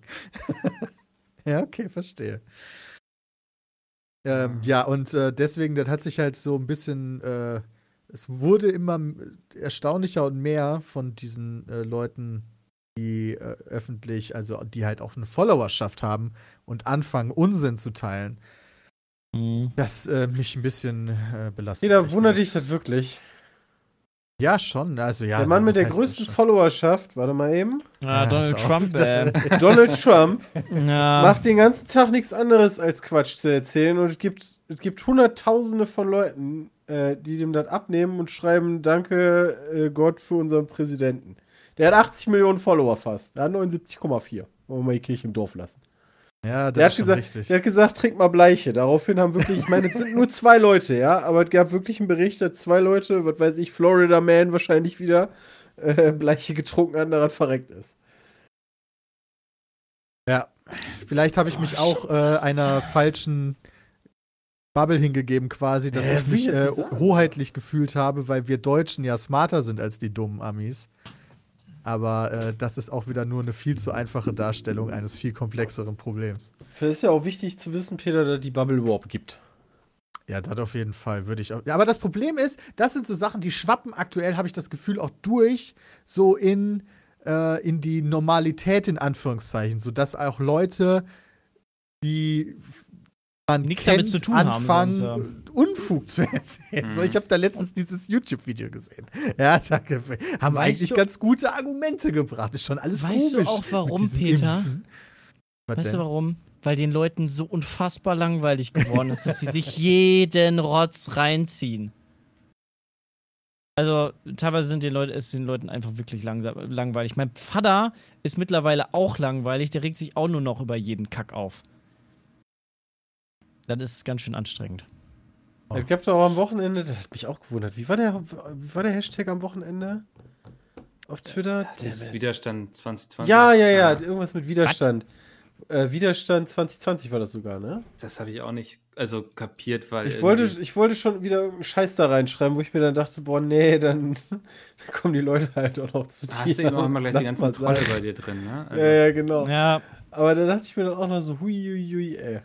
ja, okay, verstehe. Ähm, ja, und äh, deswegen, das hat sich halt so ein bisschen, äh, es wurde immer erstaunlicher und mehr von diesen äh, Leuten, die äh, öffentlich, also die halt auch eine Followerschaft haben und anfangen, Unsinn zu teilen, Mhm. das äh, mich ein bisschen äh, belastet. Jeder wundert dich das wirklich. Ja, schon. Also, ja, der Mann mit der größten. Followerschaft, warte mal eben, Ja, Ja, Donald Trump, äh, Donald Trump, ja. macht den ganzen Tag nichts anderes als Quatsch zu erzählen und es gibt, es gibt hunderttausende von Leuten, äh, die dem das abnehmen und schreiben, danke äh, Gott für unseren Präsidenten. Der hat 80 Millionen Follower fast. Der hat 79,4. Wollen wir mal die Kirche im Dorf lassen. Ja, das Der hat, gesagt, richtig. der hat gesagt, trink mal Bleiche. Daraufhin haben wirklich, ich meine, es sind nur zwei Leute, ja, aber es gab wirklich einen Bericht, dass zwei Leute, was weiß ich, Florida Man wahrscheinlich wieder äh, Bleiche getrunken hat daran verreckt ist. Ja, vielleicht habe ich mich auch äh, einer falschen Bubble hingegeben, quasi, dass Hä, ich mich äh, hoheitlich gefühlt habe, weil wir Deutschen ja smarter sind als die dummen Amis. Aber äh, das ist auch wieder nur eine viel zu einfache Darstellung eines viel komplexeren Problems. Es ist ja auch wichtig zu wissen, Peter, dass die Bubble überhaupt gibt. Ja, das auf jeden Fall würde ich auch. Ja, aber das Problem ist, das sind so Sachen, die schwappen aktuell, habe ich das Gefühl, auch durch, so in, äh, in die Normalität, in Anführungszeichen, sodass auch Leute, die man Nichts kennt, damit zu tun haben anfangen, sonst, Unfug zu erzählen. Mhm. So, ich habe da letztens dieses YouTube-Video gesehen. Ja, da haben Weißt eigentlich du- ganz gute Argumente gebracht. Ist schon alles Weißt du komisch. auch, mit warum, diesem Peter? Impfen. Was Weißt du denn? warum? Weil den Leuten so unfassbar langweilig geworden ist, dass sie sich jeden Rotz reinziehen. Also teilweise sind den Leuten, ist den Leuten einfach wirklich langsam, langweilig. Mein Vater ist mittlerweile auch langweilig, der regt sich auch nur noch über jeden Kack auf. Das ist ganz schön anstrengend. Oh. Es gab doch auch am Wochenende, das hat mich auch gewundert. Wie war der, wie war der Hashtag am Wochenende? Auf Twitter? Das ist Widerstand 2020. Ja, ja, ja, irgendwas mit Widerstand. Äh, Widerstand 2020 war das sogar, ne? Das habe ich auch nicht, also kapiert, weil. Ich wollte, ich wollte schon wieder irgendeinen Scheiß da reinschreiben, wo ich mir dann dachte, boah, nee, dann, dann kommen die Leute halt auch noch zu dir. Hast du eben auch immer gleich die Lass ganzen mal Trolle sein. bei dir drin, ne? Also, Ja, ja, genau. Ja, Aber da dachte ich mir dann auch noch so, hui, hui, hui, ey.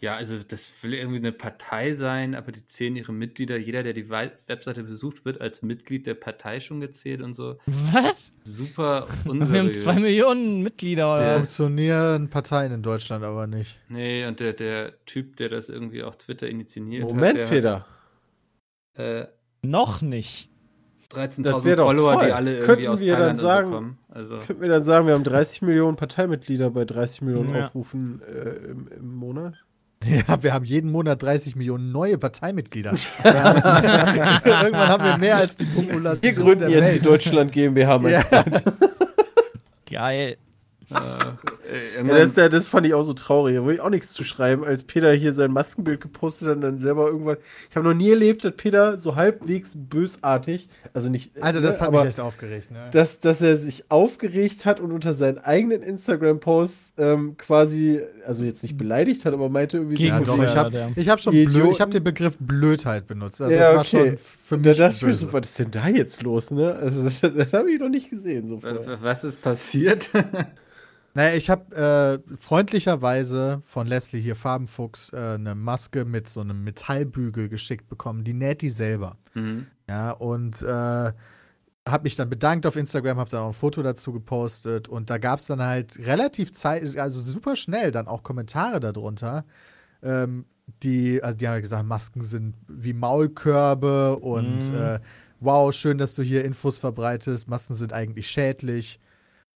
Ja, also das will irgendwie eine Partei sein, aber die zählen ihre Mitglieder. Jeder, der die Webseite besucht, wird als Mitglied der Partei schon gezählt und so. was? Super Wir haben unseriös. zwei Millionen Mitglieder oder? Funktionieren Parteien in Deutschland aber nicht. Nee, und der, der Typ, der das irgendwie auf Twitter initiiert Moment, hat, der Peter. hat äh, Noch nicht. Das 13.000 wär doch Follower, toll. die alle irgendwie Könnten aus wir dann Thailand sagen- und so kommen. Also, Könnten wir dann sagen, wir haben 30 Millionen Parteimitglieder bei 30 Millionen Ja. Aufrufen äh, im, im Monat? Ja, wir haben jeden Monat 30 Millionen neue Parteimitglieder. Haben, irgendwann haben wir mehr als die Population Wir gründen der jetzt die Welt. Deutschland GmbH. Mein Ja. Geil. äh, Ja, irgendwann- das, das fand ich auch so traurig. Da wollte ich auch nichts zu schreiben, als Peter hier sein Maskenbild gepostet hat und dann selber irgendwann. Ich habe noch nie erlebt, dass Peter so halbwegs bösartig, also nicht. Also, das ne, hat aber mich echt aufgeregt. Ne? dass, dass er sich aufgeregt hat und unter seinen eigenen Instagram-Posts ähm, quasi, also jetzt nicht beleidigt hat, aber meinte irgendwie Gegen Ja, so. doch, Ja, ich habe ich hab schon blöd, ich hab den Begriff Blödheit benutzt. Also, Ja, das war okay. schon für Und da mich dachte ich mir böse. so, was ist denn da jetzt los, ne? Also, das, das habe ich noch nicht gesehen. So vorher. was ist passiert? Naja, ich habe äh, freundlicherweise von Leslie hier Farbenfuchs äh, eine Maske mit so einem Metallbügel geschickt bekommen. Die näht die selber. mhm. Ja, und äh, habe mich dann bedankt auf Instagram, habe dann auch ein Foto dazu gepostet und da gab es dann halt relativ zeit, also super schnell dann auch Kommentare darunter, ähm, die, also die haben halt gesagt, Masken sind wie Maulkörbe und Mhm. äh, wow, schön, dass du hier Infos verbreitest, Masken sind eigentlich schädlich.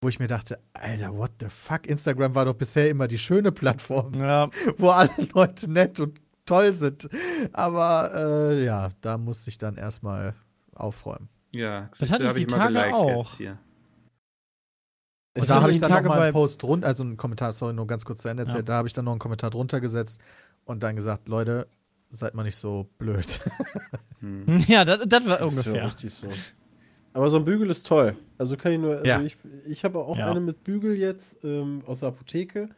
Wo ich mir dachte, Alter, what the fuck? Instagram war doch bisher immer die schöne Plattform, Ja, wo alle Leute nett und toll sind. Aber äh, ja, da musste ich dann erstmal aufräumen. Ja, Das hatte ich die mal Tage auch. Und Ich da habe ich dann Tage noch mal einen Post drunter, also einen Kommentar, sorry, nur ganz kurz zu Ende erzählt, Ja. da habe ich dann noch einen Kommentar drunter gesetzt und dann gesagt, Leute, seid mal nicht so blöd. Hm. ja das, das war Das ist ja ungefähr. richtig so. Aber so ein Bügel ist toll. Also kann ich nur. Also Ja. ich ich habe auch Ja. eine mit Bügel jetzt ähm, aus der Apotheke.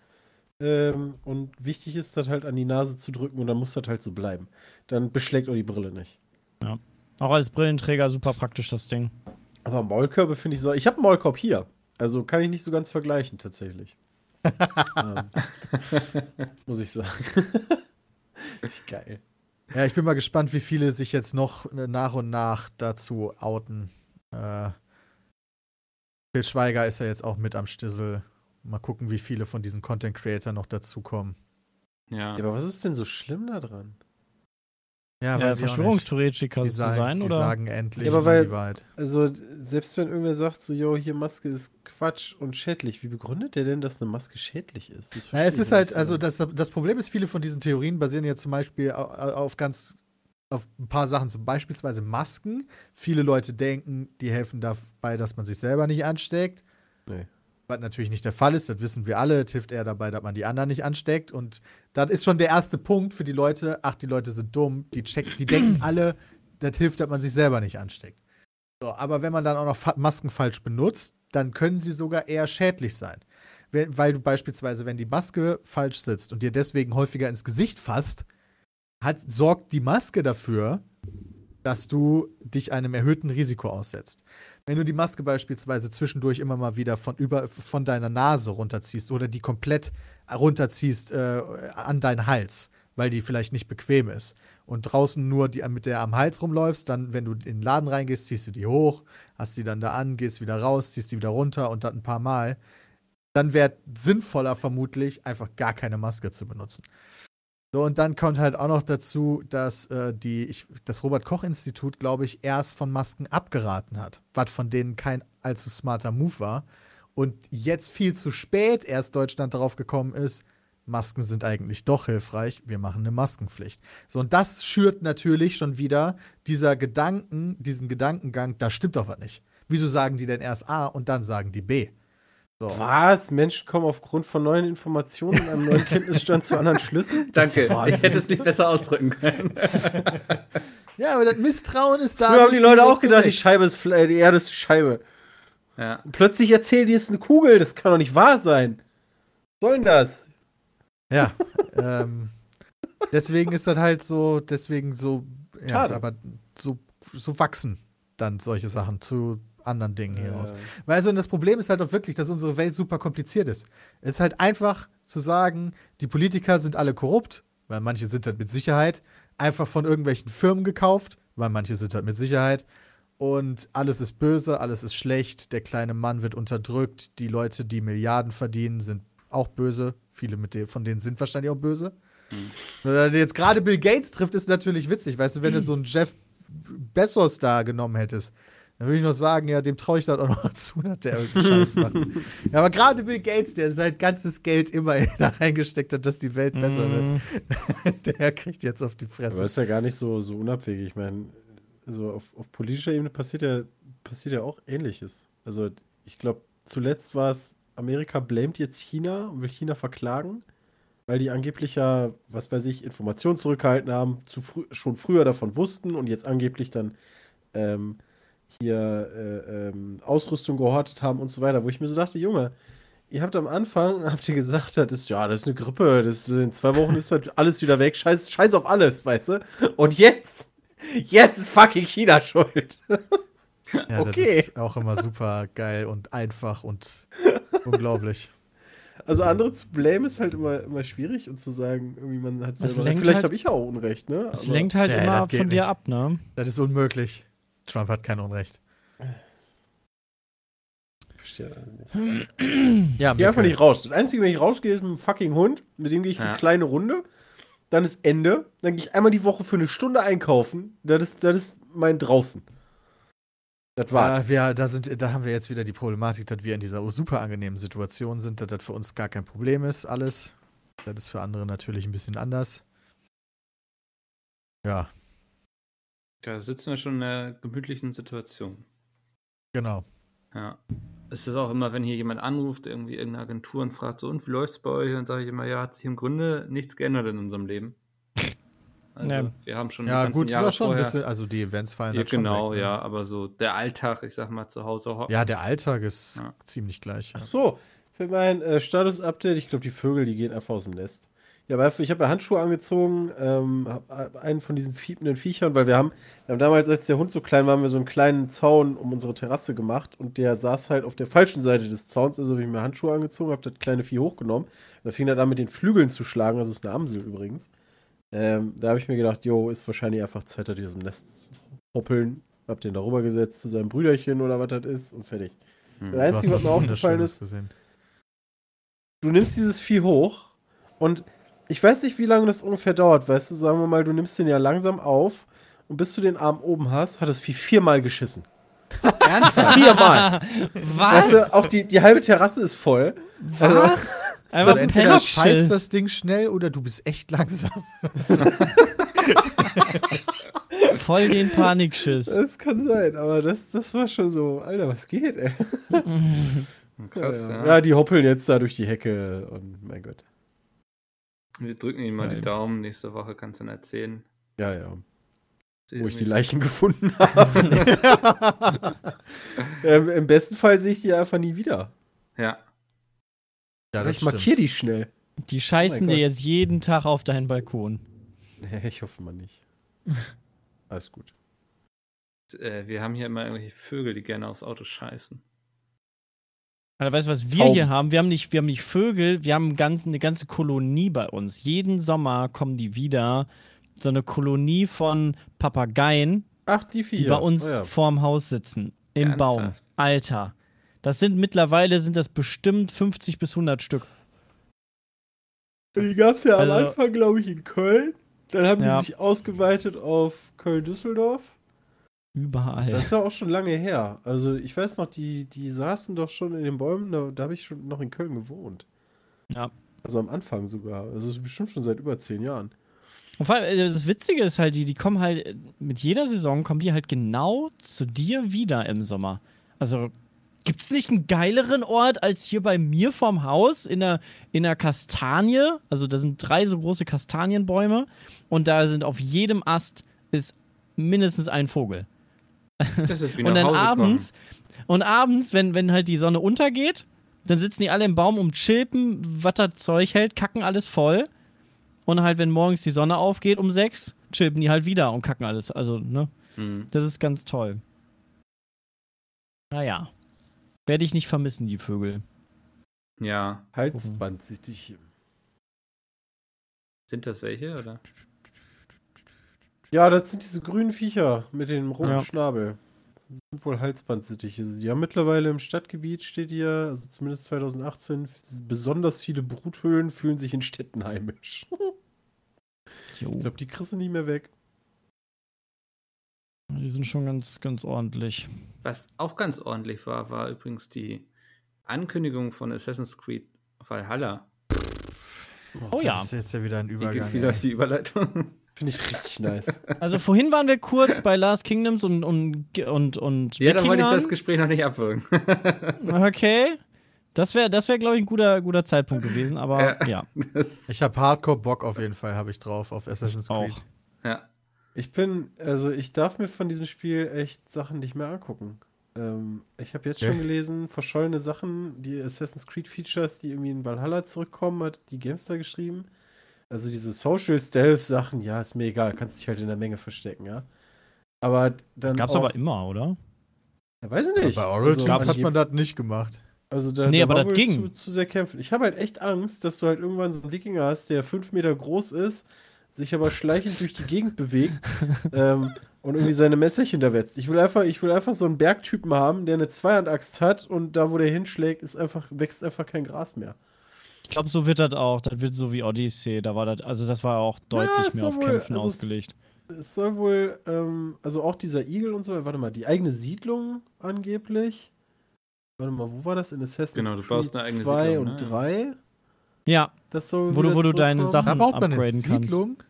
Ähm, und wichtig ist, das halt an die Nase zu drücken und dann muss das halt so bleiben. Dann beschlägt auch die Brille nicht. Auch als Brillenträger super praktisch, das Ding. Aber Maulkörbe finde ich so. Ich habe einen Maulkorb hier. Also kann ich nicht so ganz vergleichen, tatsächlich. ähm, muss ich sagen. Geil. Ja, ich bin mal gespannt, wie viele sich jetzt noch nach und nach dazu outen. Äh, Phil Schweiger ist ja jetzt auch mit am Stissel. Mal gucken, wie viele von diesen Content Creator noch dazukommen. Ja. Ja, aber was ist denn so schlimm da dran? Ja, Ja. Verschwörungstheoretiker Die zu sagen, sein, die oder? sagen endlich Ja, aber so weil- die Wahrheit. Also, selbst wenn irgendwer sagt, so, yo, hier Maske ist Quatsch und schädlich, wie begründet der denn, dass eine Maske schädlich ist? Das Ja, es ist halt, so also das, das Problem ist, viele von diesen Theorien basieren ja zum Beispiel au- au- auf ganz, auf ein paar Sachen, zum beispielsweise Masken. Viele Leute denken, die helfen dabei, dass man sich selber nicht ansteckt. Nee. Was natürlich nicht der Fall ist, das wissen wir alle. Es hilft eher dabei, dass man die anderen nicht ansteckt. Und das ist schon der erste Punkt für die Leute. Ach, die Leute sind dumm. Die, check, die denken alle, das hilft, dass man sich selber nicht ansteckt. So, aber wenn man dann auch noch Masken falsch benutzt, dann können sie sogar eher schädlich sein. Weil du beispielsweise, wenn die Maske falsch sitzt und dir deswegen häufiger ins Gesicht fasst, hat, sorgt die Maske dafür, dass du dich einem erhöhten Risiko aussetzt. Wenn du die Maske beispielsweise zwischendurch immer mal wieder von, über, von deiner Nase runterziehst oder die komplett runterziehst äh, an deinen Hals, weil die vielleicht nicht bequem ist und draußen nur die, mit der am Hals rumläufst, dann, wenn du in den Laden reingehst, ziehst du die hoch, hast die dann da an, gehst wieder raus, ziehst die wieder runter und das ein paar Mal, dann wäre sinnvoller vermutlich, einfach gar keine Maske zu benutzen. So, und dann kommt halt auch noch dazu, dass äh, die, ich, das Robert-Koch-Institut, glaube ich, erst von Masken abgeraten hat, was von denen kein allzu smarter Move war. Und jetzt viel zu spät erst Deutschland darauf gekommen ist, Masken sind eigentlich doch hilfreich, wir machen eine Maskenpflicht. So, und das schürt natürlich schon wieder dieser Gedanken, diesen Gedankengang, da stimmt doch was nicht. Wieso sagen die denn erst A und dann sagen die B? So. Was? Menschen kommen aufgrund von neuen Informationen und einem neuen Kenntnisstand zu anderen Schlüssen? Danke. Ich hätte es nicht besser ausdrücken können. Ja, aber das Misstrauen ist da. Früher haben die Leute auch gedacht, die. Scheibe ist Fle- die Erde ist Scheibe. ja. Und plötzlich erzählen die, es ist eine Kugel. Das kann doch nicht wahr sein. Was soll denn das? Ja, ähm, deswegen ist das halt so, deswegen so, ja, Schade. aber so, so wachsen dann solche Sachen zu anderen Dingen hier aus. Äh, Weil also, und das Problem ist halt auch wirklich, dass unsere Welt super kompliziert ist. Es ist halt einfach zu sagen, die Politiker sind alle korrupt, weil manche sind halt mit Sicherheit einfach von irgendwelchen Firmen gekauft, weil manche sind halt mit Sicherheit. Und alles ist böse, alles ist schlecht, der kleine Mann wird unterdrückt, die Leute, die Milliarden verdienen, sind auch böse. Viele mit denen, von denen sind wahrscheinlich auch böse. Wenn er jetzt gerade Bill Gates trifft, ist natürlich witzig. Weißt du, wenn du so einen Jeff Bezos da genommen hättest, dann würde ich noch sagen, ja, dem traue ich dann auch noch zu, dass der irgendeinen Scheiß macht. Ja, aber gerade Bill Gates, der sein ganzes Geld immer da reingesteckt hat, dass die Welt besser Mm, wird, der kriegt jetzt auf die aber Fresse. ist ja gar nicht so, so unabwegig. Ich meine, so auf, auf politischer Ebene passiert ja, passiert ja auch Ähnliches. Also ich glaube, zuletzt war es, Amerika blamet jetzt China und will China verklagen, weil die angeblich ja, was weiß ich, Informationen zurückgehalten haben, zu frü schon früher davon wussten und jetzt angeblich dann ähm, hier äh, ähm, Ausrüstung gehortet haben und so weiter, wo ich mir so dachte, Junge, ihr habt am Anfang, habt ihr gesagt, das ist, ja, das ist eine Grippe, das ist, in zwei Wochen ist halt alles wieder weg, scheiß, scheiß auf alles, weißt du? Und jetzt, jetzt ist fucking China schuld. Ja, okay. das ist auch immer super geil und einfach und unglaublich. Also andere zu blamen ist halt immer, immer schwierig und zu sagen, irgendwie man hat selber, vielleicht halt- habe ich ja auch Unrecht, ne? Es Aber- lenkt halt Nee, immer das von dir nicht. ab, ne? Das ist unmöglich. Trump hat kein Unrecht. Verstehe das nicht. Ja, Geh einfach nicht raus. Das Einzige, wenn ich rausgehe, ist mit einem fucking Hund. Mit dem gehe ich Ja. eine kleine Runde. Dann ist Ende. Dann gehe ich einmal die Woche für eine Stunde einkaufen. Das ist, das ist mein draußen. Das war's. Ja, wir, da, sind, da haben wir jetzt wieder die Problematik, dass wir in dieser super angenehmen Situation sind, dass das für uns gar kein Problem ist, alles. Das ist für andere natürlich ein bisschen anders. Ja, Da sitzen wir schon in einer gemütlichen Situation. genau. Ja. Es ist auch immer, wenn hier jemand anruft, irgendwie irgendeine Agentur und fragt so, und wie läuft's bei euch? Dann sage ich immer, ja, hat sich im Grunde nichts geändert in unserem Leben. Also Ja. wir haben schon Ja, gut, Jahre war schon ein vorher, bisschen, also die Events fallen ja, halt schon genau, weg, ne? ja, aber so der Alltag, ich sag mal, zu Hause hocken. Ja, der Alltag ist Ja. ziemlich gleich. Ja. Ach so, für mein äh, Status-Update, ich glaube, die Vögel, die gehen einfach aus dem Nest. Ja, aber ich habe ja Handschuhe angezogen, ähm, einen von diesen fiependen Viechern, weil wir haben, wir haben damals, als der Hund so klein war, haben wir so einen kleinen Zaun um unsere Terrasse gemacht und der saß halt auf der falschen Seite des Zauns, also habe ich mir Handschuhe angezogen, habe das kleine Vieh hochgenommen. Da fing er an mit den Flügeln zu schlagen, also ist eine Amsel übrigens. Ähm, da habe ich mir gedacht, jo, ist wahrscheinlich einfach Zeit, da diesem Nest hoppeln. Hab den darüber gesetzt zu seinem Brüderchen oder was das ist und fertig. Hm. Das Einzige, was mir aufgefallen ist, gesehen. du nimmst dieses Vieh hoch und ich weiß nicht, wie lange das ungefähr dauert, weißt du, sagen wir mal, du nimmst den ja langsam auf und bis du den Arm oben hast, hat das Vieh viermal geschissen. Ernsthaft? Viermal. Was? Weißt du, auch die, die halbe Terrasse ist voll. Also, Was? Also Einfach ein entweder scheißt das Ding schnell oder du bist echt langsam. Voll den Panikschiss. das kann sein, aber das, das war schon so, Alter, was geht, ey? Krass, ja, ja. ja, die hoppeln jetzt da durch die Hecke und mein Gott. Wir drücken ihm mal Geil. die Daumen. Nächste Woche kannst du dann erzählen. Ja, ja. Wo ich die Leichen gefunden habe. ähm, Im besten Fall sehe ich die einfach nie wieder. Ja. Ja, ich markiere die schnell. Die scheißen Oh dir Gott. jetzt jeden Tag auf deinen Balkon. Nee, ich hoffe mal nicht. Alles gut. Äh, wir haben hier immer irgendwelche Vögel, die gerne aufs Auto scheißen. Aber weißt du, was wir Tauben. hier haben? Wir haben nicht, wir haben nicht Vögel, wir haben ganz, eine ganze Kolonie bei uns. Jeden Sommer kommen die wieder. So eine Kolonie von Papageien, Ach, die vier. die bei uns Oh, ja. vorm Haus sitzen. Im Ernsthaft? Baum. Alter. Das sind mittlerweile sind das bestimmt 50 bis 100 Stück. Die gab es ja am Also- Anfang, glaube ich, in Köln. Dann haben Ja. die sich ausgeweitet auf Köln-Düsseldorf. Überall. Das ist ja auch schon lange her. Also ich weiß noch, die, die saßen doch schon in den Bäumen, da, da habe ich schon noch in Köln gewohnt. Ja. Also am Anfang sogar. Also das ist bestimmt schon seit über zehn Jahren. Und vor allem, das Witzige ist halt, die, die kommen halt, mit jeder Saison kommen die halt genau zu dir wieder im Sommer. Also, gibt es nicht einen geileren Ort als hier bei mir vorm Haus in der, in der Kastanie? Also, da sind drei so große Kastanienbäume und da sind auf jedem Ast ist mindestens ein Vogel. Das ist wie Und nach dann Hause abends, und abends, wenn, wenn halt die Sonne untergeht, dann sitzen die alle im Baum und chilpen, was das Zeug hält, kacken alles voll. Und halt, wenn morgens die Sonne aufgeht um sechs, chilpen die halt wieder und kacken alles. Also, ne? kommen. Mhm. Das ist ganz toll. Naja. Werde ich nicht vermissen, die Vögel. Ja. Halsbandsittiche. Sind das welche, oder? Ja, das sind diese grünen Viecher mit dem roten Ja. Schnabel. Das sind wohl Halsbandsittiche. Die haben mittlerweile im Stadtgebiet, steht hier, also zumindest 2018, besonders viele Bruthöhlen fühlen sich in Städten heimisch. Jo. Ich glaube, die kriegst du nicht mehr weg. Die sind schon ganz, ganz ordentlich. Was auch ganz ordentlich war, war übrigens die Ankündigung von Assassin's Creed Valhalla. Oh ja. Das ist jetzt ja wieder ein Wie Übergang. gefiel ey. euch die Überleitung? Finde ich richtig nice. Also, vorhin waren wir kurz bei Last Kingdoms und, und, und, und ja, dann wollte ich das Gespräch noch nicht abwürgen. Okay. Das wäre, das wär, glaube ich, ein guter, guter Zeitpunkt gewesen, aber Ja. ja. Ich habe Hardcore Bock auf jeden Fall, habe ich drauf, auf Assassin's Auch. Creed. ja. Ich bin, also ich darf mir von diesem Spiel echt Sachen nicht mehr angucken. Ähm, ich habe jetzt schon gelesen, verschollene Sachen, die Assassin's Creed Features, die irgendwie in Valhalla zurückkommen, hat die Gamestar geschrieben. Also diese Social Stealth Sachen, ja, ist mir egal, kannst dich halt in der Menge verstecken, ja. Aber dann Gab's auch, aber immer, oder? ja, weiß ich nicht. Bei Origins also, hat man das nicht gemacht. also da, Nee, da aber das ging. Zu, zu sehr kämpfen. Ich habe halt echt Angst, dass du halt irgendwann so einen Wikinger hast, der fünf Meter groß ist, sich aber schleichend durch die Gegend bewegt ähm, und irgendwie seine Messerchen da wetzt. Ich will einfach, ich will einfach so einen Bergtypen haben, der eine Zweihandaxt hat und da, wo der hinschlägt, ist einfach, wächst einfach kein Gras mehr. Ich glaube, so wird das auch. Das wird so wie Odyssey. Da war das, also das war auch deutlich ist mehr auf wohl- Kämpfen also es- ausgelegt. Es soll wohl, ähm, also auch dieser Igel und so, warte mal, die eigene Siedlung angeblich. Warte mal, wo war das in Assassin's Genau, du baust eine eigene 2 Siedlung, und ne? 3? Ja, Das soll Wo du- wo du deine. Sachen- Da baut man eine upgraden kannst. Siedlung.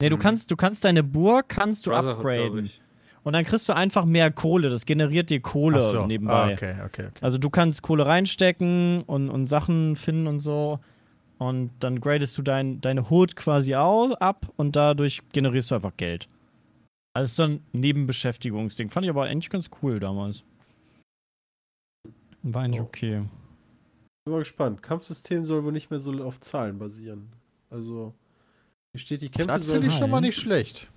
nee, du Mhm. kannst, du kannst deine Burg kannst du upgraden. Und dann kriegst du einfach mehr Kohle. Das generiert dir Kohle Ach so. nebenbei. Ah, okay, okay, okay. Also du kannst Kohle reinstecken und, und Sachen finden und so. und dann gradest du dein, deine Hood quasi auch ab und dadurch generierst du einfach Geld. Also es ist so ein Nebenbeschäftigungsding. Fand ich aber eigentlich ganz cool damals. War eigentlich Oh. okay. Bin mal gespannt. Kampfsystem soll wohl nicht mehr so auf Zahlen basieren. Also, hier steht, die Kämpfe Das finde ich schon mal nicht schlecht.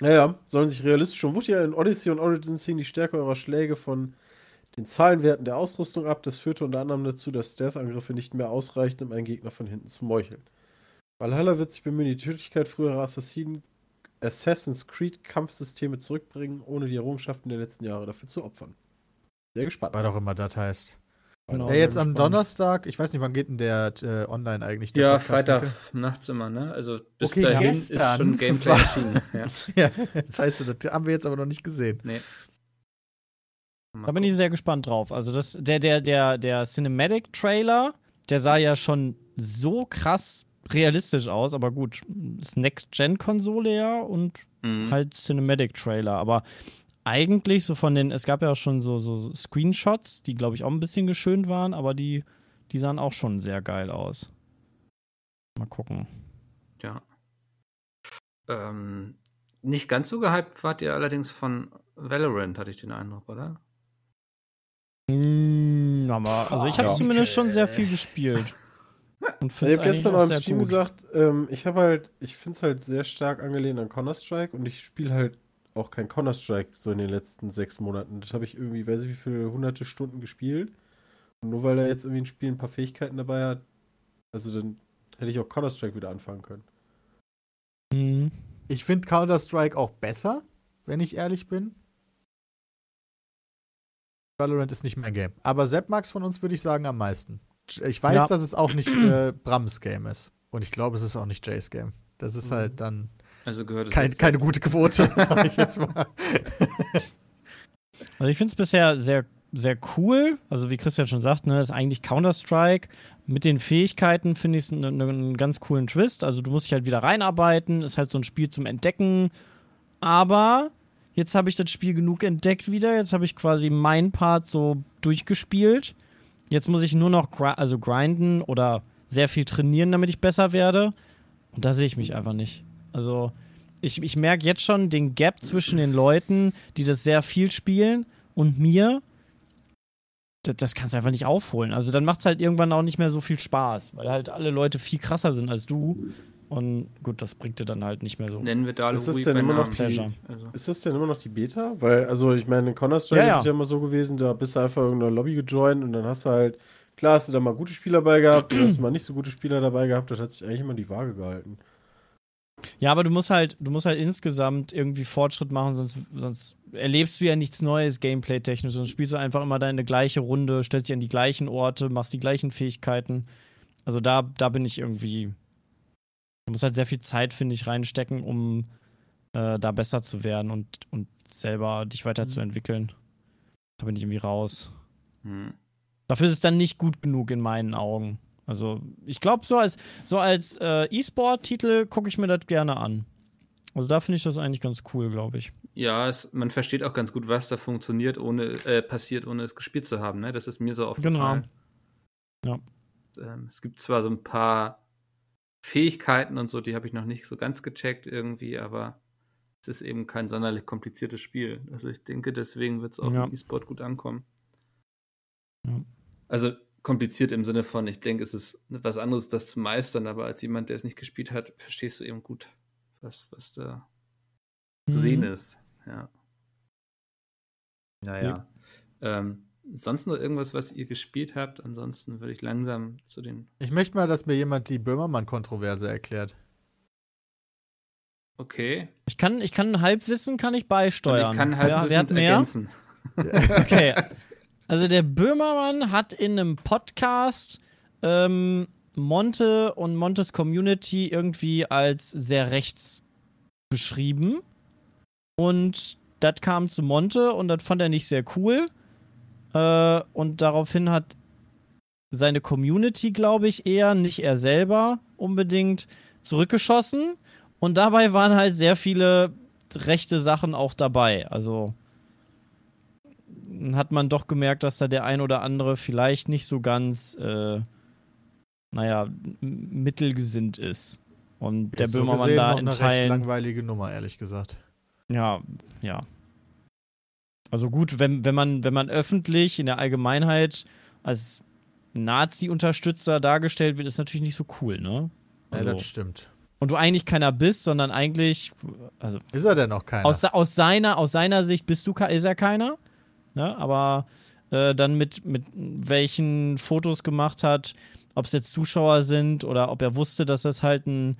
Naja, sollen sich realistisch schon. Ja in Odyssey und Origins hing die Stärke eurer Schläge von den Zahlenwerten der Ausrüstung ab. Das führte unter anderem dazu, dass Stealth-Angriffe nicht mehr ausreichten, um einen Gegner von hinten zu meucheln. Valhalla wird sich bemühen, die Tödlichkeit früherer Assassinen Assassin's Creed Kampfsysteme zurückbringen, ohne die Errungenschaften der letzten Jahre dafür zu opfern. Sehr gespannt. Was auch immer das heißt. Genau, Ja, jetzt am gespannt. Donnerstag, ich weiß nicht, wann geht denn der äh, online eigentlich? Der Ja, Podcast, Freitag Mikkel? nachts immer, ne? Also bis Okay, dahin gestern ist schon Gameplay war- erschienen. Ja. Ja, scheiße, das haben wir jetzt aber noch nicht gesehen. Nee. Da bin ich sehr gespannt drauf. Also das, der, der, der, der Cinematic-Trailer, der sah ja schon so krass realistisch aus, aber gut, ist Next-Gen-Konsole ja und Mhm. halt Cinematic-Trailer. Aber eigentlich so von den, es gab ja auch schon so, so Screenshots, die glaube ich auch ein bisschen geschönt waren, aber die, die sahen auch schon sehr geil aus. Mal gucken. Ja. Ähm, nicht ganz so gehypt wart ihr allerdings von Valorant, hatte ich den Eindruck, oder? Mm, aber, also ich habe Ja. zumindest schon sehr viel gespielt. Und Ich habe gestern eigentlich auch im sehr Stream gut. gesagt, ähm, ich habe halt, ich finde es halt sehr stark angelehnt an Counter-Strike und ich spiele halt auch kein Counter-Strike so in den letzten sechs Monaten. Das habe ich irgendwie, weiß ich wie viele hunderte Stunden gespielt. Und nur weil er jetzt irgendwie ein Spiel ein paar Fähigkeiten dabei hat, also dann hätte ich auch Counter-Strike wieder anfangen können. Mhm. Ich finde Counter-Strike auch besser, wenn ich ehrlich bin. Valorant ist nicht mein Game. Aber Sepp Max von uns würde ich sagen am meisten. Ich weiß, Ja. dass es auch nicht äh, Brams Game ist. Und ich glaube, es ist auch nicht Jays Game. Das ist Mhm. halt dann Also gehört es kein, jetzt- keine gute Quote, sage ich jetzt mal. Also ich finde es bisher sehr, sehr cool. Also wie Christian schon sagt, ne, ist eigentlich Counter-Strike. Mit den Fähigkeiten finde ich es einen einen ganz coolen Twist. Also du musst dich halt wieder reinarbeiten. Ist halt so ein Spiel zum Entdecken. Aber jetzt habe ich das Spiel genug entdeckt wieder. Jetzt habe ich quasi meinen Part so durchgespielt. Jetzt muss ich nur noch gri also grinden oder sehr viel trainieren, damit ich besser werde. Und da sehe ich mich einfach nicht. Also ich, ich merke jetzt schon den Gap zwischen den Leuten, die das sehr viel spielen und mir. Das, das kannst du einfach nicht aufholen. Also dann macht es halt irgendwann auch nicht mehr so viel Spaß, weil halt alle Leute viel krasser sind als du. Und gut, das bringt dir dann halt nicht mehr so. Nennen wir da Ist das denn immer noch die- Also, Ist das denn immer noch die Beta? Weil, also ich meine, in Counter-Strike Ja, ja. ist es ja immer so gewesen, da bist du einfach irgendeiner Lobby gejoint und dann hast du halt, klar hast du da mal gute Spieler dabei gehabt, du hast mal nicht so gute Spieler dabei gehabt, das hat sich eigentlich immer die Waage gehalten. Ja, aber du musst halt, du musst halt insgesamt irgendwie Fortschritt machen, sonst, sonst erlebst du ja nichts Neues gameplay-technisch, sonst spielst du einfach immer deine gleiche Runde, stellst dich an die gleichen Orte, machst die gleichen Fähigkeiten. Also da, da bin ich irgendwie. Du musst halt sehr viel Zeit, finde ich, reinstecken, um äh, da besser zu werden und, und selber dich weiterzuentwickeln. Da bin ich irgendwie raus. hm. Dafür ist es dann nicht gut genug in meinen Augen. Also, ich glaube, so als, so als äh, E-Sport-Titel gucke ich mir das gerne an. Also, da finde ich das eigentlich ganz cool, glaube ich. Ja, es, man versteht auch ganz gut, was da funktioniert, ohne äh, passiert, ohne es gespielt zu haben. Ne? Das ist mir so aufgefallen. Ja. Ähm, es gibt zwar so ein paar Fähigkeiten und so, die habe ich noch nicht so ganz gecheckt irgendwie, aber es ist eben kein sonderlich kompliziertes Spiel. Also ich denke, deswegen wird es auch Ja. im E-Sport gut ankommen. Ja. Also kompliziert im Sinne von, ich denke, es ist was anderes, das zu meistern, aber als jemand, der es nicht gespielt hat, verstehst du eben gut, was, was da zu sehen Mhm. ist. Ja. Naja. Ähm, sonst noch irgendwas, was ihr gespielt habt? Ansonsten würde ich langsam zu den. Ich möchte mal, dass mir jemand die Böhmermann-Kontroverse erklärt. Okay. Ich kann, ich kann Halbwissen kann ich Und beisteuern. ich kann hat mehr? ergänzen. Okay. Also der Böhmermann hat in einem Podcast ähm, Monte und Montes Community irgendwie als sehr rechts beschrieben. Und das kam zu Monte und das fand er nicht sehr cool. Äh, und daraufhin hat seine Community, glaube ich, eher, nicht er selber unbedingt, zurückgeschossen. Und dabei waren halt sehr viele rechte Sachen auch dabei. Also hat man doch gemerkt, dass da der ein oder andere vielleicht nicht so ganz äh, naja, mittelgesinnt ist. Und der Ist so Böhmermann gesehen da noch in eine recht Teilen. langweilige Nummer, ehrlich gesagt. Ja, ja. Also gut, wenn, wenn, man, wenn man öffentlich in der Allgemeinheit als Nazi-Unterstützer dargestellt wird, ist natürlich nicht so cool, ne? Ja, Also, das stimmt. und du eigentlich keiner bist, sondern eigentlich, also Ist er denn noch keiner? aus, aus, seiner, aus seiner Sicht bist du, ist er keiner, ne? aber äh, dann mit, mit welchen Fotos gemacht hat, ob es jetzt Zuschauer sind oder ob er wusste, dass das halt ein,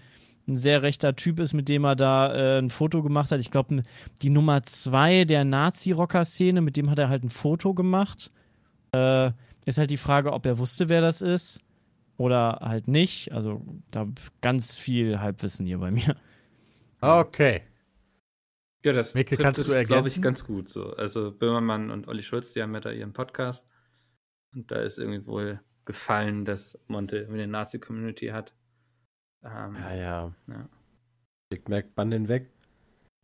ein sehr rechter Typ ist, mit dem er da äh, ein Foto gemacht hat. Ich glaube, die Nummer zwei der Nazi-Rocker-Szene, mit dem hat er halt ein Foto gemacht. Äh, ist halt die Frage, ob er wusste, wer das ist oder halt nicht. Also da ganz viel Halbwissen hier bei mir. okay. Ja, das Mikkel, trifft kannst es, du glaube ich, ganz gut so. Also Böhmermann und Olli Schulz, die haben ja da ihren Podcast. Und da ist irgendwie wohl gefallen, dass Monte irgendwie eine Nazi-Community hat. Ähm, Ja, ja. Ja. Big Mac, wann denn weg?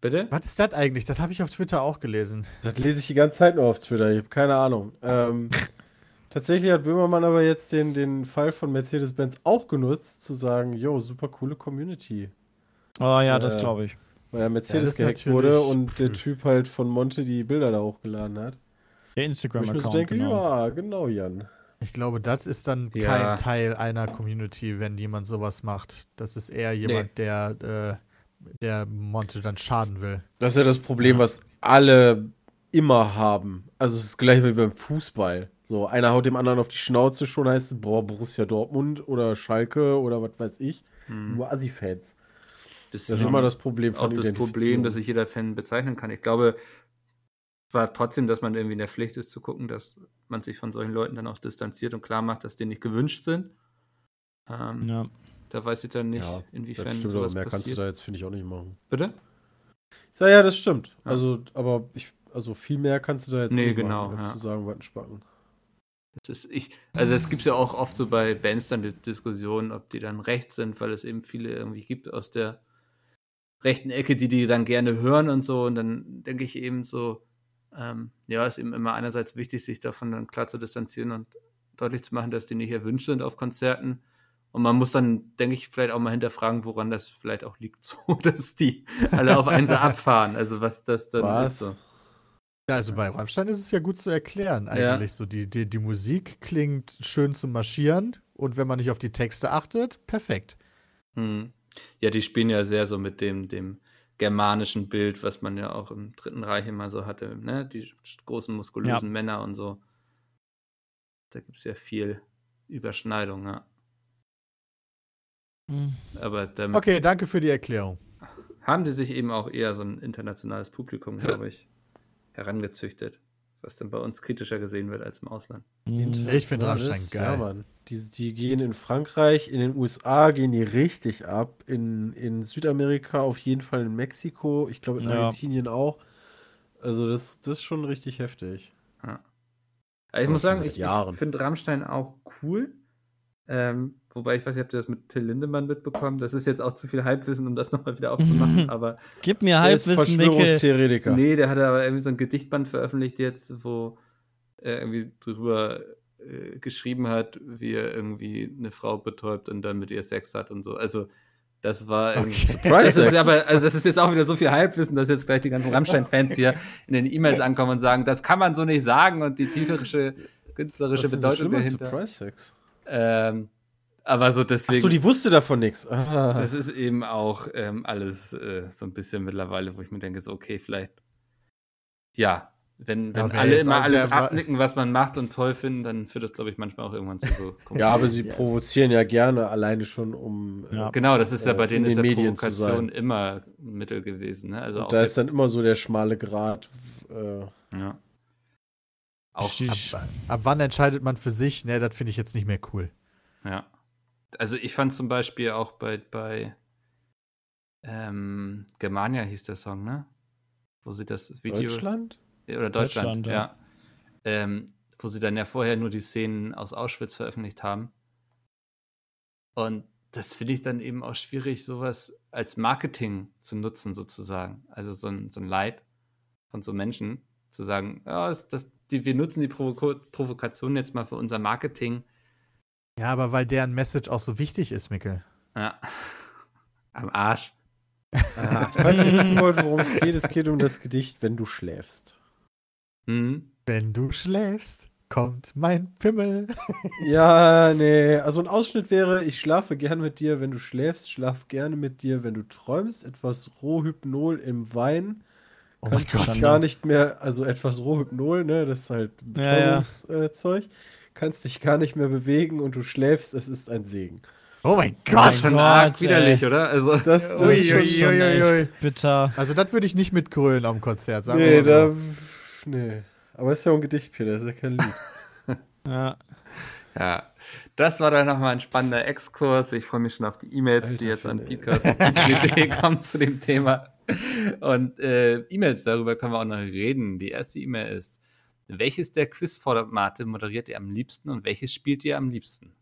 Bitte? Was ist das eigentlich? Das habe ich auf Twitter auch gelesen. Das lese ich die ganze Zeit nur auf Twitter. Ich habe keine Ahnung. Ähm, tatsächlich hat Böhmermann aber jetzt den, den Fall von Mercedes-Benz auch genutzt, zu sagen: Jo, super coole Community. Oh ja, das Äh, glaube ich. Weil er Mercedes ist gehackt wurde und der. Typ halt von Monte die Bilder da hochgeladen hat. Der Wo ich Instagram-Account, denke: genau. Ja, genau, Jan. Ich glaube, das ist dann Ja. kein Teil einer Community, wenn jemand sowas macht. Das ist eher jemand, der, äh, der Monte dann schaden will. Das ist ja das Problem, was alle immer haben. Also es ist gleich wie beim Fußball. So, einer haut dem anderen auf die Schnauze, schon heißt es, boah, Borussia Dortmund oder Schalke oder was weiß ich. Hm. Nur Assi-Fans. Das, Das ist immer das Problem auch das Problem, dass sich jeder Fan bezeichnen kann. Ich glaube, war trotzdem, dass man irgendwie in der Pflicht ist zu gucken, dass man sich von solchen Leuten dann auch distanziert und klar macht, dass die nicht gewünscht sind. Ähm, Ja. Da weiß ich dann nicht, Ja, inwiefern Das stimmt, aber sowas mehr kannst du passiert. da jetzt, finde ich, auch nicht machen. Bitte? Ja, ja, das stimmt. Ja. Also, aber ich, also viel mehr kannst du da jetzt Nee, nicht genau, machen, als ja. zu sagen, Wattenspacken. Das ist, ich, also es gibt ja auch oft so bei Bands dann die Diskussionen, ob die dann rechts sind, weil es eben viele irgendwie gibt aus der rechten Ecke, die die dann gerne hören und so. Und dann denke ich eben so, ähm, ja, ist eben immer einerseits wichtig, sich davon dann klar zu distanzieren und deutlich zu machen, dass die nicht erwünscht sind auf Konzerten. Und man muss dann, denke ich, vielleicht auch mal hinterfragen, woran das vielleicht auch liegt, so, dass die alle auf einen so abfahren. Also was das dann Was? ist. So. Ja, also bei Rammstein ist es ja gut zu erklären, Ja. eigentlich. So, die, die, die Musik klingt schön zum Marschieren und wenn man nicht auf die Texte achtet, perfekt. Hm. Ja, die spielen ja sehr so mit dem, dem germanischen Bild, was man ja auch im Dritten Reich immer so hatte, ne? Die großen muskulösen Männer und so. Da gibt es ja viel Überschneidung, ja. Hm. Aber damit Okay, danke für die Erklärung. haben die sich eben auch eher so ein internationales Publikum, glaube ich, herangezüchtet, was dann bei uns kritischer gesehen wird als im Ausland. Mhm. Ich finde Das- Rammstein geil. Ja, Mann. Die, die gehen in Frankreich, in den USA gehen die richtig ab. In, in Südamerika auf jeden Fall in Mexiko. Ich glaube in Ja. Argentinien auch. Also das, das ist schon richtig heftig. Aber ich Aber muss sagen, ich, ich finde Rammstein auch cool. Ähm, wobei ich weiß nicht, habt ihr das mit Till Lindemann mitbekommen? Das ist jetzt auch zu viel Halbwissen, um das nochmal wieder aufzumachen. aber Gib mir ist Halbwissen. Verschwörungstheoretiker. nee, der hat aber irgendwie so ein Gedichtband veröffentlicht jetzt, wo er irgendwie drüber äh, geschrieben hat, wie er irgendwie eine Frau betäubt und dann mit ihr Sex hat und so. Also das war irgendwie. Okay. Surprise Das ist, Sex. aber, also das ist jetzt auch wieder so viel Halbwissen, dass jetzt gleich die ganzen Rammstein-Fans hier in den E-Mails ankommen und sagen, das kann man so nicht sagen und die tieferische künstlerische Was ist so Bedeutung schlimm an dahinter. Surprise Sex? Ähm, aber so deswegen. Achso, die wusste davon nichts. Ah. das ist eben auch ähm, alles äh, so ein bisschen mittlerweile, wo ich mir denke, so, okay, vielleicht. Ja, wenn, wenn Ja, alle immer alles abnicken, was man macht und toll finden, dann führt das, glaube ich, manchmal auch irgendwann zu so. Ja, aber sie provozieren ja gerne alleine schon, um. äh, Ja. Genau, das ist ja äh, bei denen in ist den ja Medien Provokation immer ein Mittel gewesen. Ne? Also da ist dann immer so der schmale Grat. Äh, ja. Auch Ab, ab wann entscheidet man für sich? Ne, das finde ich jetzt nicht mehr cool. Ja. Also ich fand zum Beispiel auch bei, bei ähm, Germania hieß der Song, ne? Wo sie das Video. Deutschland? Oder Deutschland, Deutschland, ja. ja. Ähm, wo sie dann ja vorher nur die Szenen aus Auschwitz veröffentlicht haben. Und das finde ich dann eben auch schwierig, sowas als Marketing zu nutzen, sozusagen. Also so ein, so ein Leid von so Menschen zu sagen, ja, ist das, die, wir nutzen die Provo Provokation jetzt mal für unser Marketing. Ja, aber weil deren Message auch so wichtig ist, Mikkel. Ja. Am Arsch. Ah, falls ihr wissen wollt, worum es geht, es geht um das Gedicht, wenn du schläfst. Mhm. Wenn du schläfst, kommt mein Pimmel. Ja, nee. Also ein Ausschnitt wäre, ich schlafe gern mit dir, wenn du schläfst, schlaf gerne mit dir, wenn du träumst, etwas Rohhypnol im Wein. Oh mein Kannst Gott. gar nicht mehr, also etwas Rohhypnol, ne, das ist halt Ja, ja. Betäubungszeug. Kannst dich gar nicht mehr bewegen und du schläfst, es ist ein Segen. Oh mein Das Gott. ist schon arg widerlich, oder? Also, Das, das Ui, ist schon, ui, schon ui, ui, ui. echt bitter. Also, das würde ich nicht mitgrölen am Konzert, sagen nee, wir da, mal so. nee. Aber es ist ja auch ein Gedicht, Peter, das ist ja kein Lied. Ja. ja. Das war dann nochmal ein spannender Exkurs. Ich freue mich schon auf die E-Mails, die jetzt an Podcast kommen zu dem Thema. Und äh, E-Mails, darüber können wir auch noch reden. Die erste E-Mail ist, welches der Quizformate moderiert ihr am liebsten und welches spielt ihr am liebsten?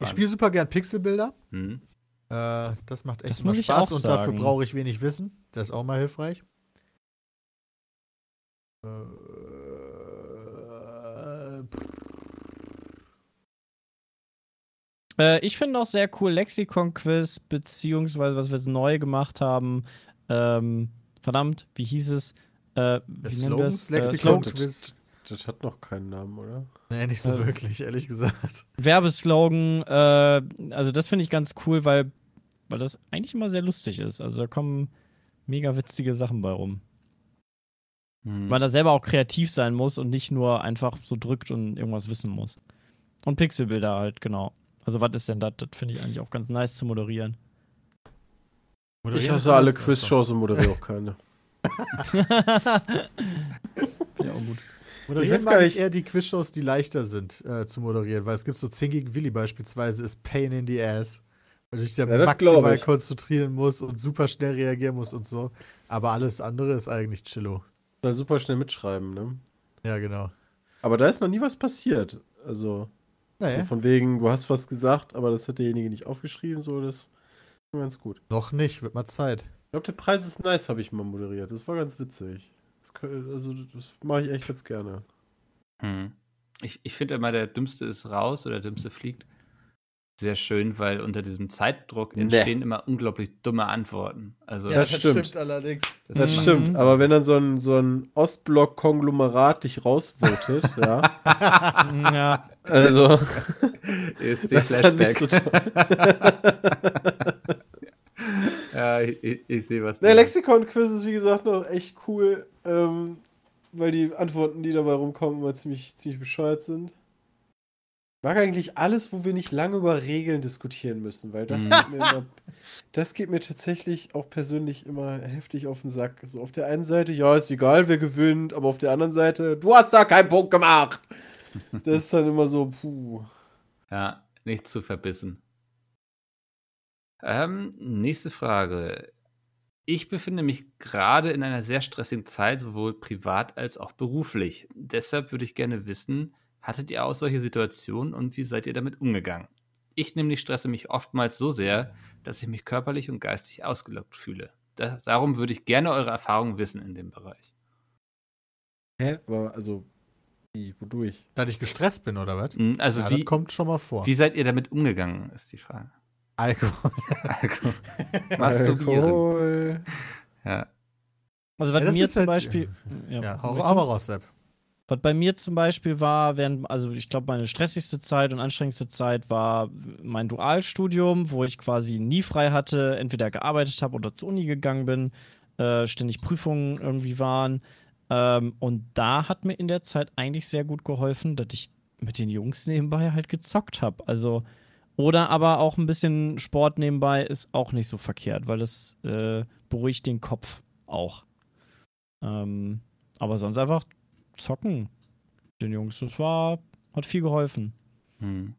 Ich spiele super gern Pixelbilder. Hm? Äh, das macht echt Das ich Spaß und dafür sagen. brauche ich wenig Wissen. Das ist auch mal hilfreich. Äh, Äh, ich finde auch sehr cool Lexikon-Quiz, beziehungsweise was wir jetzt neu gemacht haben. Ähm, verdammt, wie hieß es? Äh, wie nennen wir es? Slogans, Äh, Lexikon, Slog- Quiz. Das hat noch keinen Namen, oder? Nee, nicht so Äh, wirklich, ehrlich gesagt. Werbeslogan. Äh, also das finde ich ganz cool, weil, weil das eigentlich immer sehr lustig ist. Also da kommen mega witzige Sachen bei rum. Hm. Weil er selber auch kreativ sein muss und nicht nur einfach so drückt und irgendwas wissen muss. Und Pixelbilder halt, genau. Also was ist denn das? Das finde ich eigentlich auch ganz nice zu moderieren. Ich Moderieren ist hasse alle Quizshows und moderiere auch keine. Ja, auch gut. Moderieren mag ich eher die Quizshows, die leichter sind äh, zu moderieren, weil es gibt so 10 gegen Willi beispielsweise, ist Pain in the Ass. Weil du dich da Ja, maximal konzentrieren musst und super schnell reagieren musst und so. Aber alles andere ist eigentlich chillo. Da super schnell mitschreiben, ne? Ja, genau. Aber da ist noch nie was passiert. Also, Naja, von wegen, du hast was gesagt, aber das hat derjenige nicht aufgeschrieben, so, das ist ganz gut. noch nicht, wird mal Zeit. Ich glaube, der Preis ist nice, habe ich mal moderiert. Das war ganz witzig. Das, kö- also, das mache ich echt ganz gerne. Hm. Ich, ich finde immer, der Dümmste ist raus oder der Dümmste fliegt. Sehr schön, weil unter diesem Zeitdruck Nee. entstehen immer unglaublich dumme Antworten. Also, Ja, das stimmt. allerdings. das Das stimmt, Mhm. aber wenn dann so ein, so ein Ostblock-Konglomerat dich rausvotet, ja, ja. also, ist die das ist dann nicht Flashback. so ich, ich, ich sehe was. Der. Lexikon-Quiz ist, wie gesagt, noch echt cool, ähm, weil die Antworten, die dabei rumkommen, immer ziemlich, ziemlich bescheuert sind. Ich mag eigentlich alles, wo wir nicht lange über Regeln diskutieren müssen, weil das, Mhm. geht mir immer, das geht mir tatsächlich auch persönlich immer heftig auf den Sack. So auf der einen Seite, ja, ist egal, wer gewinnt, aber auf der anderen Seite, du hast da keinen Punkt gemacht. Das ist dann immer so, puh. Ja, nicht zu verbissen. Ähm, nächste Frage. Ich befinde mich gerade in einer sehr stressigen Zeit, sowohl privat als auch beruflich. Deshalb würde ich gerne wissen, hattet ihr auch solche Situationen und wie seid ihr damit umgegangen? Ich nämlich stresse mich oftmals so sehr, dass ich mich körperlich und geistig ausgelockt fühle. Da, darum würde ich gerne eure Erfahrungen wissen in dem Bereich. Hä? Aber, also, wie, wodurch? Da ich gestresst bin, oder was? Hm, Also ja, wie, das kommt schon mal vor. wie seid ihr damit umgegangen, ist die Frage. Alkohol. Alkohol. Masturbieren. Alkohol. Ja. Also was Ja, mir zum halt- Beispiel. Ja, hau möchtest hau du? mal raus, Sepp. Was bei mir zum Beispiel war, während, also ich glaube, meine stressigste Zeit und anstrengendste Zeit war mein Dualstudium, wo ich quasi nie frei hatte, entweder gearbeitet habe oder zur Uni gegangen bin, äh, ständig Prüfungen irgendwie waren. Ähm, und da hat mir in der Zeit eigentlich sehr gut geholfen, dass ich mit den Jungs nebenbei halt gezockt habe. Also, oder aber auch ein bisschen Sport nebenbei ist auch nicht so verkehrt, weil es äh, beruhigt den Kopf auch. Ähm, aber sonst einfach zocken. Den Jungs, das war, hat viel geholfen. Hm.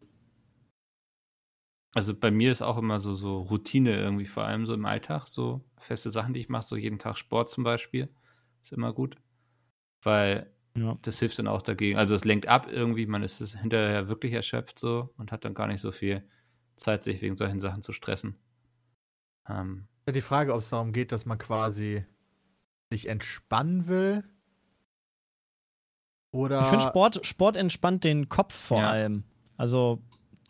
Also bei mir ist auch immer so, so Routine irgendwie, vor allem so im Alltag, so feste Sachen, die ich mache, so jeden Tag Sport zum Beispiel, ist immer gut. Weil Ja. das hilft dann auch dagegen. Also es lenkt ab irgendwie, man ist es hinterher wirklich erschöpft so und hat dann gar nicht so viel Zeit, sich wegen solchen Sachen zu stressen. Ähm, Ja, die Frage, ob es darum geht, dass man quasi sich entspannen will Oder Ich finde Sport, Sport entspannt den Kopf vor Ja. allem. Also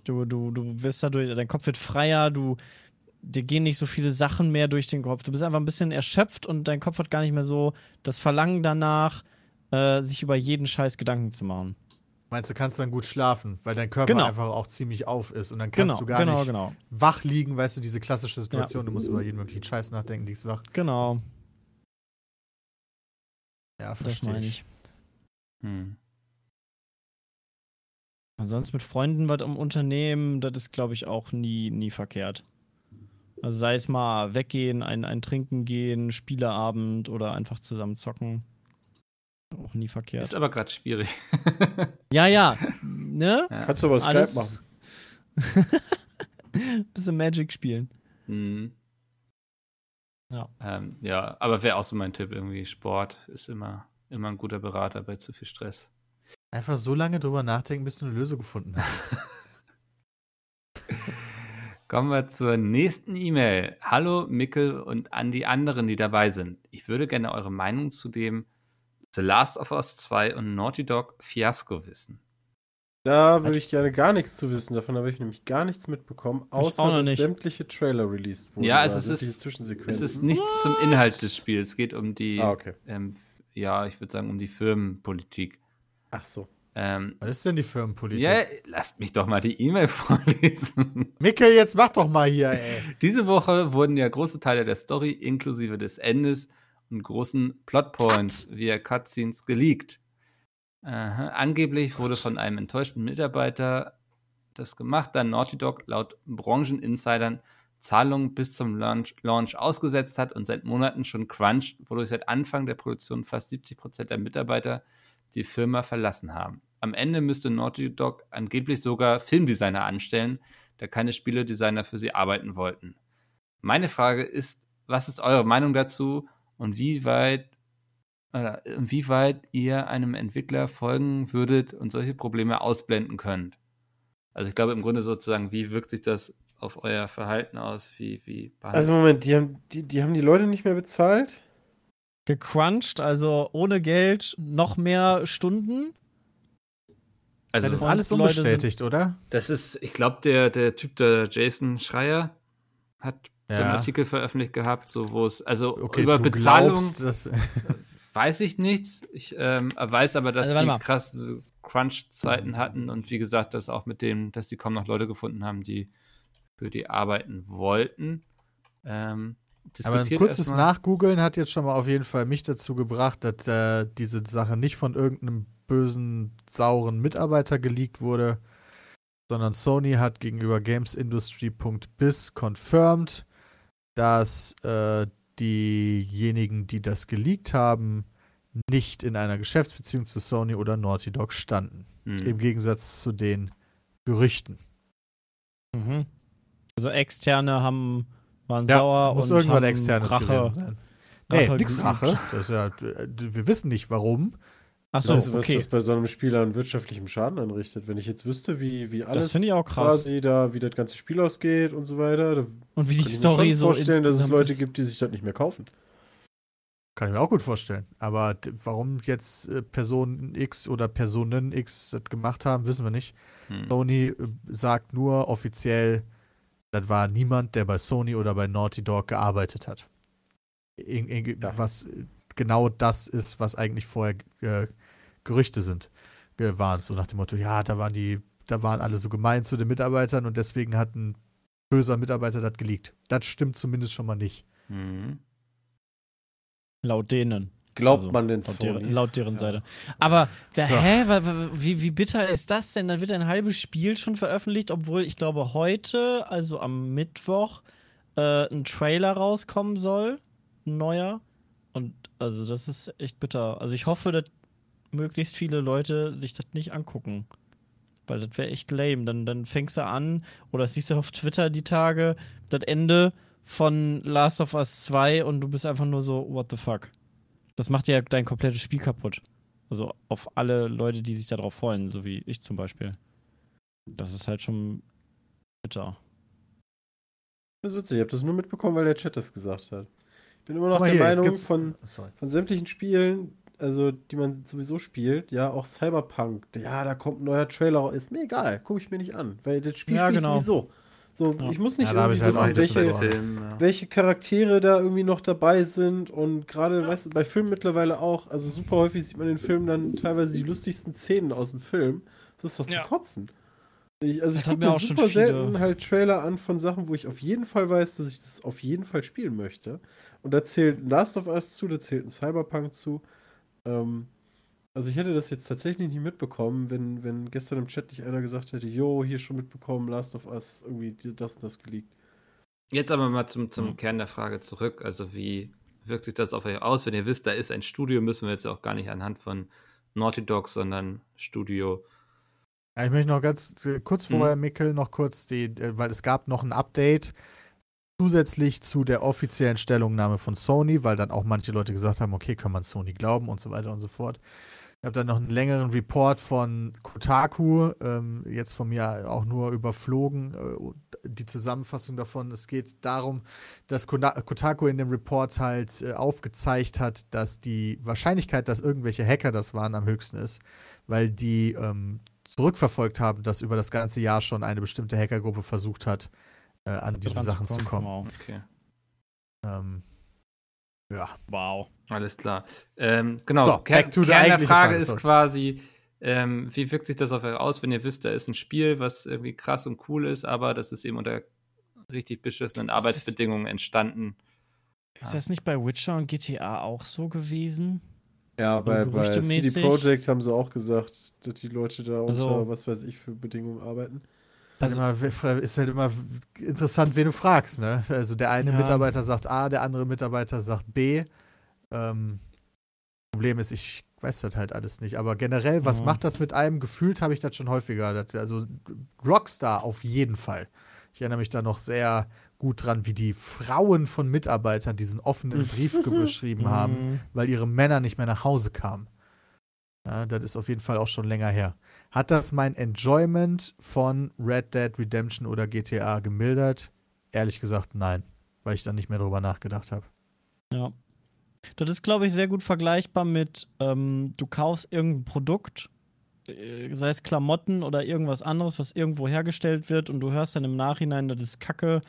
du, du, du wirst dadurch, dein Kopf wird freier, du dir gehen nicht so viele Sachen mehr durch den Kopf. Du bist einfach ein bisschen erschöpft und dein Kopf hat gar nicht mehr so das Verlangen danach, äh, sich über jeden Scheiß Gedanken zu machen. meinst du, kannst dann gut schlafen, weil dein Körper Genau. einfach auch ziemlich auf ist und dann kannst Genau, du gar genau, nicht genau. wach liegen, weißt du, diese klassische Situation, du musst über jeden möglichen Scheiß nachdenken, liegst wach. Genau, Ja, das verstehe meine ich. Hm. Ansonsten mit Freunden was im Unternehmen, das ist, glaube ich, auch nie, nie verkehrt. Also sei es mal weggehen, ein, ein Trinken gehen, Spieleabend oder einfach zusammen zocken. Auch nie verkehrt. Ist aber gerade schwierig. Ja, ja. Ne? Ja. Kannst du aber Skype Alles- machen. Bisschen Magic spielen. Mhm. Ja. Ähm, ja, aber wäre auch so mein Tipp irgendwie. Sport ist immer, immer ein guter Berater bei zu viel Stress. Einfach so lange drüber nachdenken, bis du eine Lösung gefunden hast. Kommen wir zur nächsten E-Mail. Hallo Mickel und an die anderen, die dabei sind. Ich würde gerne eure Meinung zu dem The Last of Us 2 und Naughty Dog Fiasco wissen. Da würde ich gerne gar nichts zu wissen. Davon habe ich nämlich gar nichts mitbekommen, außer auch noch dass sämtliche Trailer released wurden. Ja, es ist- Es ist nichts zum Inhalt des Spiels. Es geht um die, Ah, okay. ähm, ja, ich würde sagen, um die Firmenpolitik. Ach so. Ähm, Was ist denn die Firmenpolitik? ja, lasst mich doch mal die E-Mail vorlesen. Mikkel, jetzt mach doch mal hier, ey. Diese Woche wurden ja große Teile der Story inklusive des Endes und großen Plotpoints via Cutscenes geleakt. Aha. Angeblich wurde von einem enttäuschten Mitarbeiter das gemacht, da Naughty Dog laut Brancheninsidern Zahlungen bis zum Launch, Launch ausgesetzt hat und seit Monaten schon cruncht, wodurch seit Anfang der Produktion fast 70% der Mitarbeiter die Firma verlassen haben. Am Ende müsste Naughty Dog angeblich sogar Filmdesigner anstellen, da keine Spieledesigner für sie arbeiten wollten. Meine Frage ist, was ist eure Meinung dazu und wie weit, äh, inwieweit ihr einem Entwickler folgen würdet und solche Probleme ausblenden könnt? Also ich glaube im Grunde sozusagen, wie wirkt sich das auf euer Verhalten aus? Wie, wie behandelt- Also Moment, die haben die, die haben die Leute nicht mehr bezahlt? Gecrunched, also ohne Geld noch mehr Stunden. also das ist alles unbestätigt, oder? Das ist, ich glaube, der, der Typ, der Jason Schreier, hat so einen Ja. Artikel veröffentlicht gehabt, so wo es, also Okay, über du Bezahlung glaubst, dass, weiß ich nichts. Ich ähm, weiß aber, dass Also, die mal. krass Crunch-Zeiten hatten und wie gesagt, dass auch mit dem, dass sie kaum noch Leute gefunden haben, die für die arbeiten wollten. Ähm, Aber ein kurzes Nachgoogeln hat jetzt schon mal auf jeden Fall mich dazu gebracht, dass äh, diese Sache nicht von irgendeinem bösen, sauren Mitarbeiter geleakt wurde, sondern Sony hat gegenüber GamesIndustry.biz confirmed, dass äh, diejenigen, die das geleakt haben, nicht in einer Geschäftsbeziehung zu Sony oder Naughty Dog standen. Hm. Im Gegensatz zu den Gerüchten. Mhm. Also externe haben waren Ja, sauer muss und irgendwann haben externes Rache. gewesen sein. Nee, Rache nix. Rache. Das ist ja, wir wissen nicht warum. Achso, weißt du, was okay. das bei so einem Spieler an wirtschaftlichem Schaden anrichtet? Wenn ich jetzt wüsste, wie, wie alles finde ich auch krass. quasi da, wie das ganze Spiel ausgeht und so weiter, Und wie die kann ich mir Story schon so vorstellen, dass es Leute ist. gibt, die sich das nicht mehr kaufen. Kann ich mir auch gut vorstellen. Aber warum jetzt äh, Person X oder Personen X das gemacht haben, wissen wir nicht. Hm. Sony äh, sagt nur offiziell, das war niemand, der bei Sony oder bei Naughty Dog gearbeitet hat. In, in, Ja. Was genau das ist, was eigentlich vorher äh, Gerüchte sind, waren. So nach dem Motto, ja, da waren die, da waren alle so gemein zu den Mitarbeitern und deswegen hat ein böser Mitarbeiter das geleakt. Das stimmt zumindest schon mal nicht. Hm. Laut denen. Glaubt Also, man denn Laut, Sony? deren, laut deren Ja. Seite. Aber, der, Ja. hä? Wie, wie bitter ist das denn? Dann wird ein halbes Spiel schon veröffentlicht, obwohl ich glaube, heute, also am Mittwoch, äh, ein Trailer rauskommen soll. Ein neuer. Und also, das ist echt bitter. Also, ich hoffe, dass möglichst viele Leute sich das nicht angucken. Weil das wäre echt lame. Dann, dann fängst du an, oder siehst du auf Twitter die Tage, das Ende von Last of Us 2 und du bist einfach nur so, what the fuck? Das macht ja dein komplettes Spiel kaputt. Also auf alle Leute, die sich darauf freuen, so wie ich zum Beispiel. Das ist halt schon bitter. Das ist witzig, ich habe das nur mitbekommen, weil der Chat das gesagt hat. Ich bin immer noch Aber der Meinung, von, von sämtlichen Spielen, also die man sowieso spielt, ja, auch Cyberpunk, ja, da kommt ein neuer Trailer, ist mir egal, gucke ich mir nicht an, weil das Spiel Ja, spiele ich genau. sowieso. So, Ja. ich muss nicht Ja, irgendwie ich halt wissen, bisschen welche. Film, ja. welche Charaktere da irgendwie noch dabei sind und gerade, weißt du, bei Filmen mittlerweile auch, also super häufig sieht man in Filmen dann teilweise die lustigsten Szenen aus dem Film. Das ist doch zu Ja. kotzen. Ich, also ich Das hat gucke mir mir auch schon super viele- selten halt Trailer an von Sachen, wo ich auf jeden Fall weiß, dass ich das auf jeden Fall spielen möchte. Und da zählt Last of Us zu, da zählt ein Cyberpunk zu. Ähm, also ich hätte das jetzt tatsächlich nicht mitbekommen, wenn, wenn gestern im Chat nicht einer gesagt hätte, jo, hier schon mitbekommen, Last of Us, irgendwie dir das und das geleakt. Jetzt aber mal zum, zum Mhm. Kern der Frage zurück. Also, wie wirkt sich das auf euch aus? Wenn ihr wisst, da ist ein Studio, müssen wir jetzt auch gar nicht anhand von Naughty Dogs, sondern Studio. Ja, ich möchte noch ganz äh, kurz Mhm. vorher, Mikkel, noch kurz die, äh, weil es gab noch ein Update zusätzlich zu der offiziellen Stellungnahme von Sony, weil dann auch manche Leute gesagt haben, okay, kann man Sony glauben und so weiter und so fort. Ich habe dann noch einen längeren Report von Kotaku, ähm, jetzt von mir auch nur überflogen, äh, die Zusammenfassung davon. Es geht darum, dass Kotaku in dem Report halt äh, aufgezeigt hat, dass die Wahrscheinlichkeit, dass irgendwelche Hacker das waren, am höchsten ist, weil die ähm, zurückverfolgt haben, dass über das ganze Jahr schon eine bestimmte Hackergruppe versucht hat, äh, an diese Sachen zu kommen. Wow. Okay. Ähm, ja. wow. Alles klar. Ähm, genau, So, the Kern der Frage Frage, ist quasi, ähm, wie wirkt sich das auf euch aus, wenn ihr wisst, da ist ein Spiel, was irgendwie krass und cool ist, aber das ist eben unter richtig beschissenen Das ist- Arbeitsbedingungen entstanden. Ist das nicht bei Witcher und GTA auch so gewesen? Ja, bei, bei CD. Projekt haben sie auch gesagt, dass die Leute da unter Also- was weiß ich für Bedingungen arbeiten. Also, immer, ist halt immer interessant, wen du fragst, ne? Also der eine Ja. Mitarbeiter sagt A, der andere Mitarbeiter sagt B. Ähm, Problem ist, ich weiß das halt alles nicht. Aber generell, was Ja. macht das mit einem? Gefühlt habe ich das schon häufiger. Das, also Rockstar auf jeden Fall. Ich erinnere mich da noch sehr gut dran, wie die Frauen von Mitarbeitern diesen offenen Brief geschrieben haben, Mhm. weil ihre Männer nicht mehr nach Hause kamen. Ja, das ist auf jeden Fall auch schon länger her. Hat das mein Enjoyment von Red Dead Redemption oder GTA gemildert? Ehrlich gesagt, nein, weil ich dann nicht mehr drüber nachgedacht habe. Ja. Das ist, glaube ich, sehr gut vergleichbar mit, ähm, du kaufst irgendein Produkt, äh, sei es Klamotten oder irgendwas anderes, was irgendwo hergestellt wird und du hörst dann im Nachhinein, das ist kacke,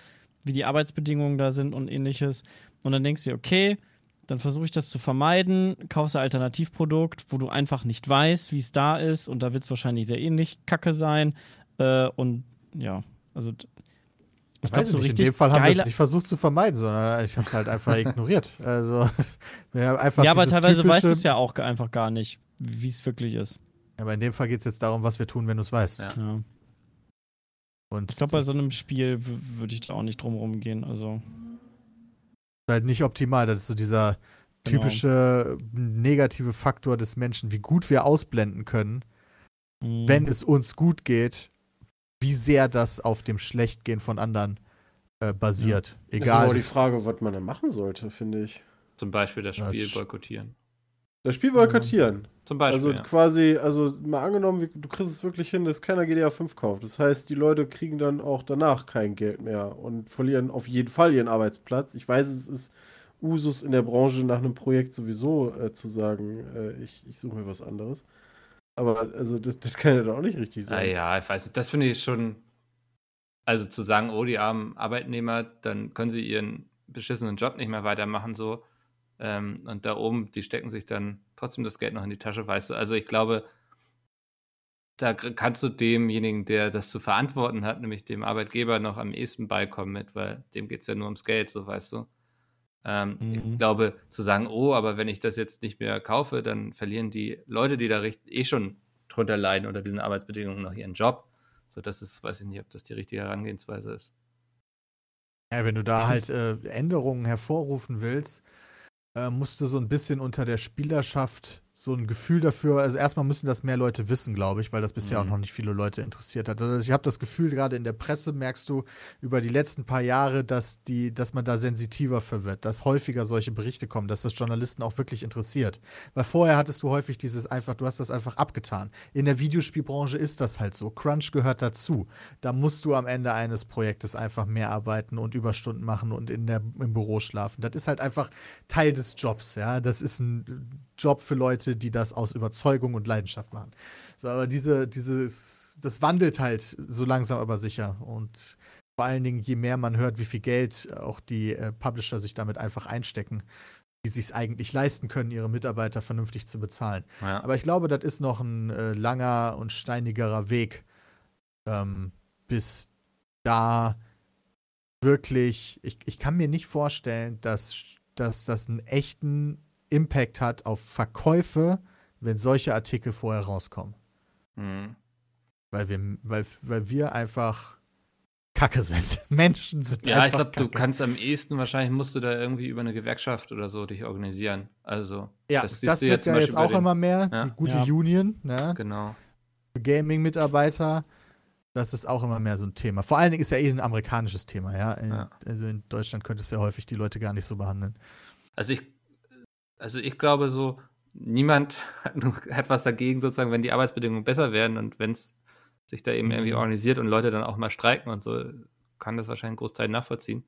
wie die Arbeitsbedingungen da sind und ähnliches. Und dann denkst du dir, okay, dann versuche ich das zu vermeiden, kaufst ein Alternativprodukt, wo du einfach nicht weißt, wie es da ist und da wird es wahrscheinlich sehr ähnlich kacke sein. Äh, und ja, also ich glaube, Weiß so nicht, in richtig dem Fall haben wir es nicht versucht zu vermeiden, sondern ich habe es halt einfach ignoriert. Also, wir haben einfach Ja, aber teilweise weißt du es ja auch einfach gar nicht, wie es wirklich ist. Aber in dem Fall geht es jetzt darum, was wir tun, wenn du es weißt. Ja. Ja. Und Ich glaube, bei so einem Spiel würde ich da auch nicht drum rumgehen. Also, halt nicht optimal. Das ist so dieser Genau. typische negative Faktor des Menschen, wie gut wir ausblenden können, mh. wenn es uns gut geht, wie sehr das auf dem Schlechtgehen von anderen äh, basiert. ist Egal. aber die das- Frage, was man da machen sollte, finde ich. Zum Beispiel das Ja, Spiel sch- boykottieren. Das Spiel boykottieren. Zum Beispiel. Also ja. quasi, also mal angenommen, du kriegst es wirklich hin, dass keiner GTA 5 kauft. Das heißt, die Leute kriegen dann auch danach kein Geld mehr und verlieren auf jeden Fall ihren Arbeitsplatz. Ich weiß, es ist Usus in der Branche nach einem Projekt sowieso äh, zu sagen, äh, ich, ich suche mir was anderes. Aber also das, das kann ja dann auch nicht richtig Ah, sein. ja, ich weiß nicht, das finde ich schon. Also zu sagen, oh, die armen Arbeitnehmer, dann können sie ihren beschissenen Job nicht mehr weitermachen, so. Ähm, und da oben, die stecken sich dann trotzdem das Geld noch in die Tasche, weißt du. Also ich glaube, da kannst du demjenigen, der das zu verantworten hat, nämlich dem Arbeitgeber, noch am ehesten beikommen mit, weil dem geht es ja nur ums Geld, so weißt du. Ähm, Mhm. Ich glaube, zu sagen, oh, aber wenn ich das jetzt nicht mehr kaufe, dann verlieren die Leute, die da eh schon drunter leiden unter diesen Arbeitsbedingungen, noch ihren Job. So, das ist, weiß ich nicht, ob das die richtige Herangehensweise ist. Ja, wenn du da halt äh, Änderungen hervorrufen willst, äh, musst du so ein bisschen unter der Spielerschaft so ein Gefühl dafür, also erstmal müssen das mehr Leute wissen, glaube ich, weil das bisher Mhm. auch noch nicht viele Leute interessiert hat. Also ich habe das Gefühl, gerade in der Presse merkst du über die letzten paar Jahre, dass die, dass man da sensitiver für wird, dass häufiger solche Berichte kommen, dass das Journalisten auch wirklich interessiert. Weil vorher hattest du häufig dieses einfach, du hast das einfach abgetan. In der Videospielbranche ist das halt so. Crunch gehört dazu. Da musst du am Ende eines Projektes einfach mehr arbeiten und Überstunden machen und in der, im Büro schlafen. Das ist halt einfach Teil des Jobs, ja. Das ist ein Job für Leute, Leute, die das aus Überzeugung und Leidenschaft machen. So, aber diese, dieses, das wandelt halt so langsam aber sicher. Und vor allen Dingen, je mehr man hört, wie viel Geld auch die äh, Publisher sich damit einfach einstecken, die sich es eigentlich leisten können, ihre Mitarbeiter vernünftig zu bezahlen. Ja. Aber ich glaube, das ist noch ein äh, langer und steinigerer Weg, ähm, bis da wirklich, ich, ich kann mir nicht vorstellen, dass, dass das einen echten Impact hat auf Verkäufe, wenn solche Artikel vorher rauskommen. Mhm. Weil wir, weil, weil wir einfach Kacke sind. Menschen sind Ja, ich einfach glaube, du kannst am ehesten wahrscheinlich musst du da irgendwie über eine Gewerkschaft oder so dich organisieren. Also, Ja, das das, du ja wird ja jetzt auch den- immer mehr. Ja. Die gute Ja. Union, ne? genau. Für Gaming-Mitarbeiter. Das ist auch immer mehr so ein Thema. Vor allen Dingen ist ja eh ein amerikanisches Thema, ja. In, Ja. Also in Deutschland könnte es ja häufig die Leute gar nicht so behandeln. Also ich, also ich glaube so, niemand hat, was dagegen, sozusagen, wenn die Arbeitsbedingungen besser werden und wenn es sich da eben irgendwie Mhm. organisiert und Leute dann auch mal streiken und so, kann das wahrscheinlich einen Großteil nachvollziehen.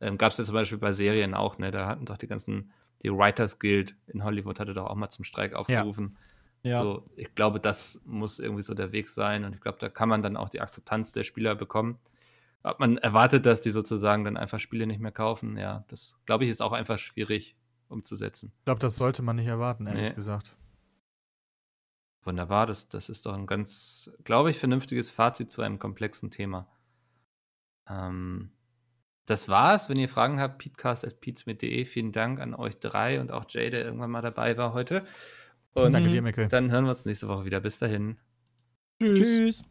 Ähm, Gab es ja zum Beispiel bei Serien auch, ne? Da hatten doch die ganzen, die Writers Guild in Hollywood hatte doch auch mal zum Streik aufgerufen. Ja. So, ich glaube, das muss irgendwie so der Weg sein und ich glaube, da kann man dann auch die Akzeptanz der Spieler bekommen. Ob man erwartet, dass die sozusagen dann einfach Spiele nicht mehr kaufen, ja, das glaube ich ist auch einfach schwierig umzusetzen. Ich glaube, das sollte man nicht erwarten, ehrlich Nee. gesagt. Wunderbar, das, das ist doch ein ganz, glaube ich, vernünftiges Fazit zu einem komplexen Thema. Ähm, das war's. Wenn ihr Fragen habt, peatcast.peatsmit.de. Vielen Dank an euch drei und auch Jay, der irgendwann mal dabei war heute. Und Danke dir, Mickel. dann hören wir uns nächste Woche wieder. Bis dahin. Tschüss.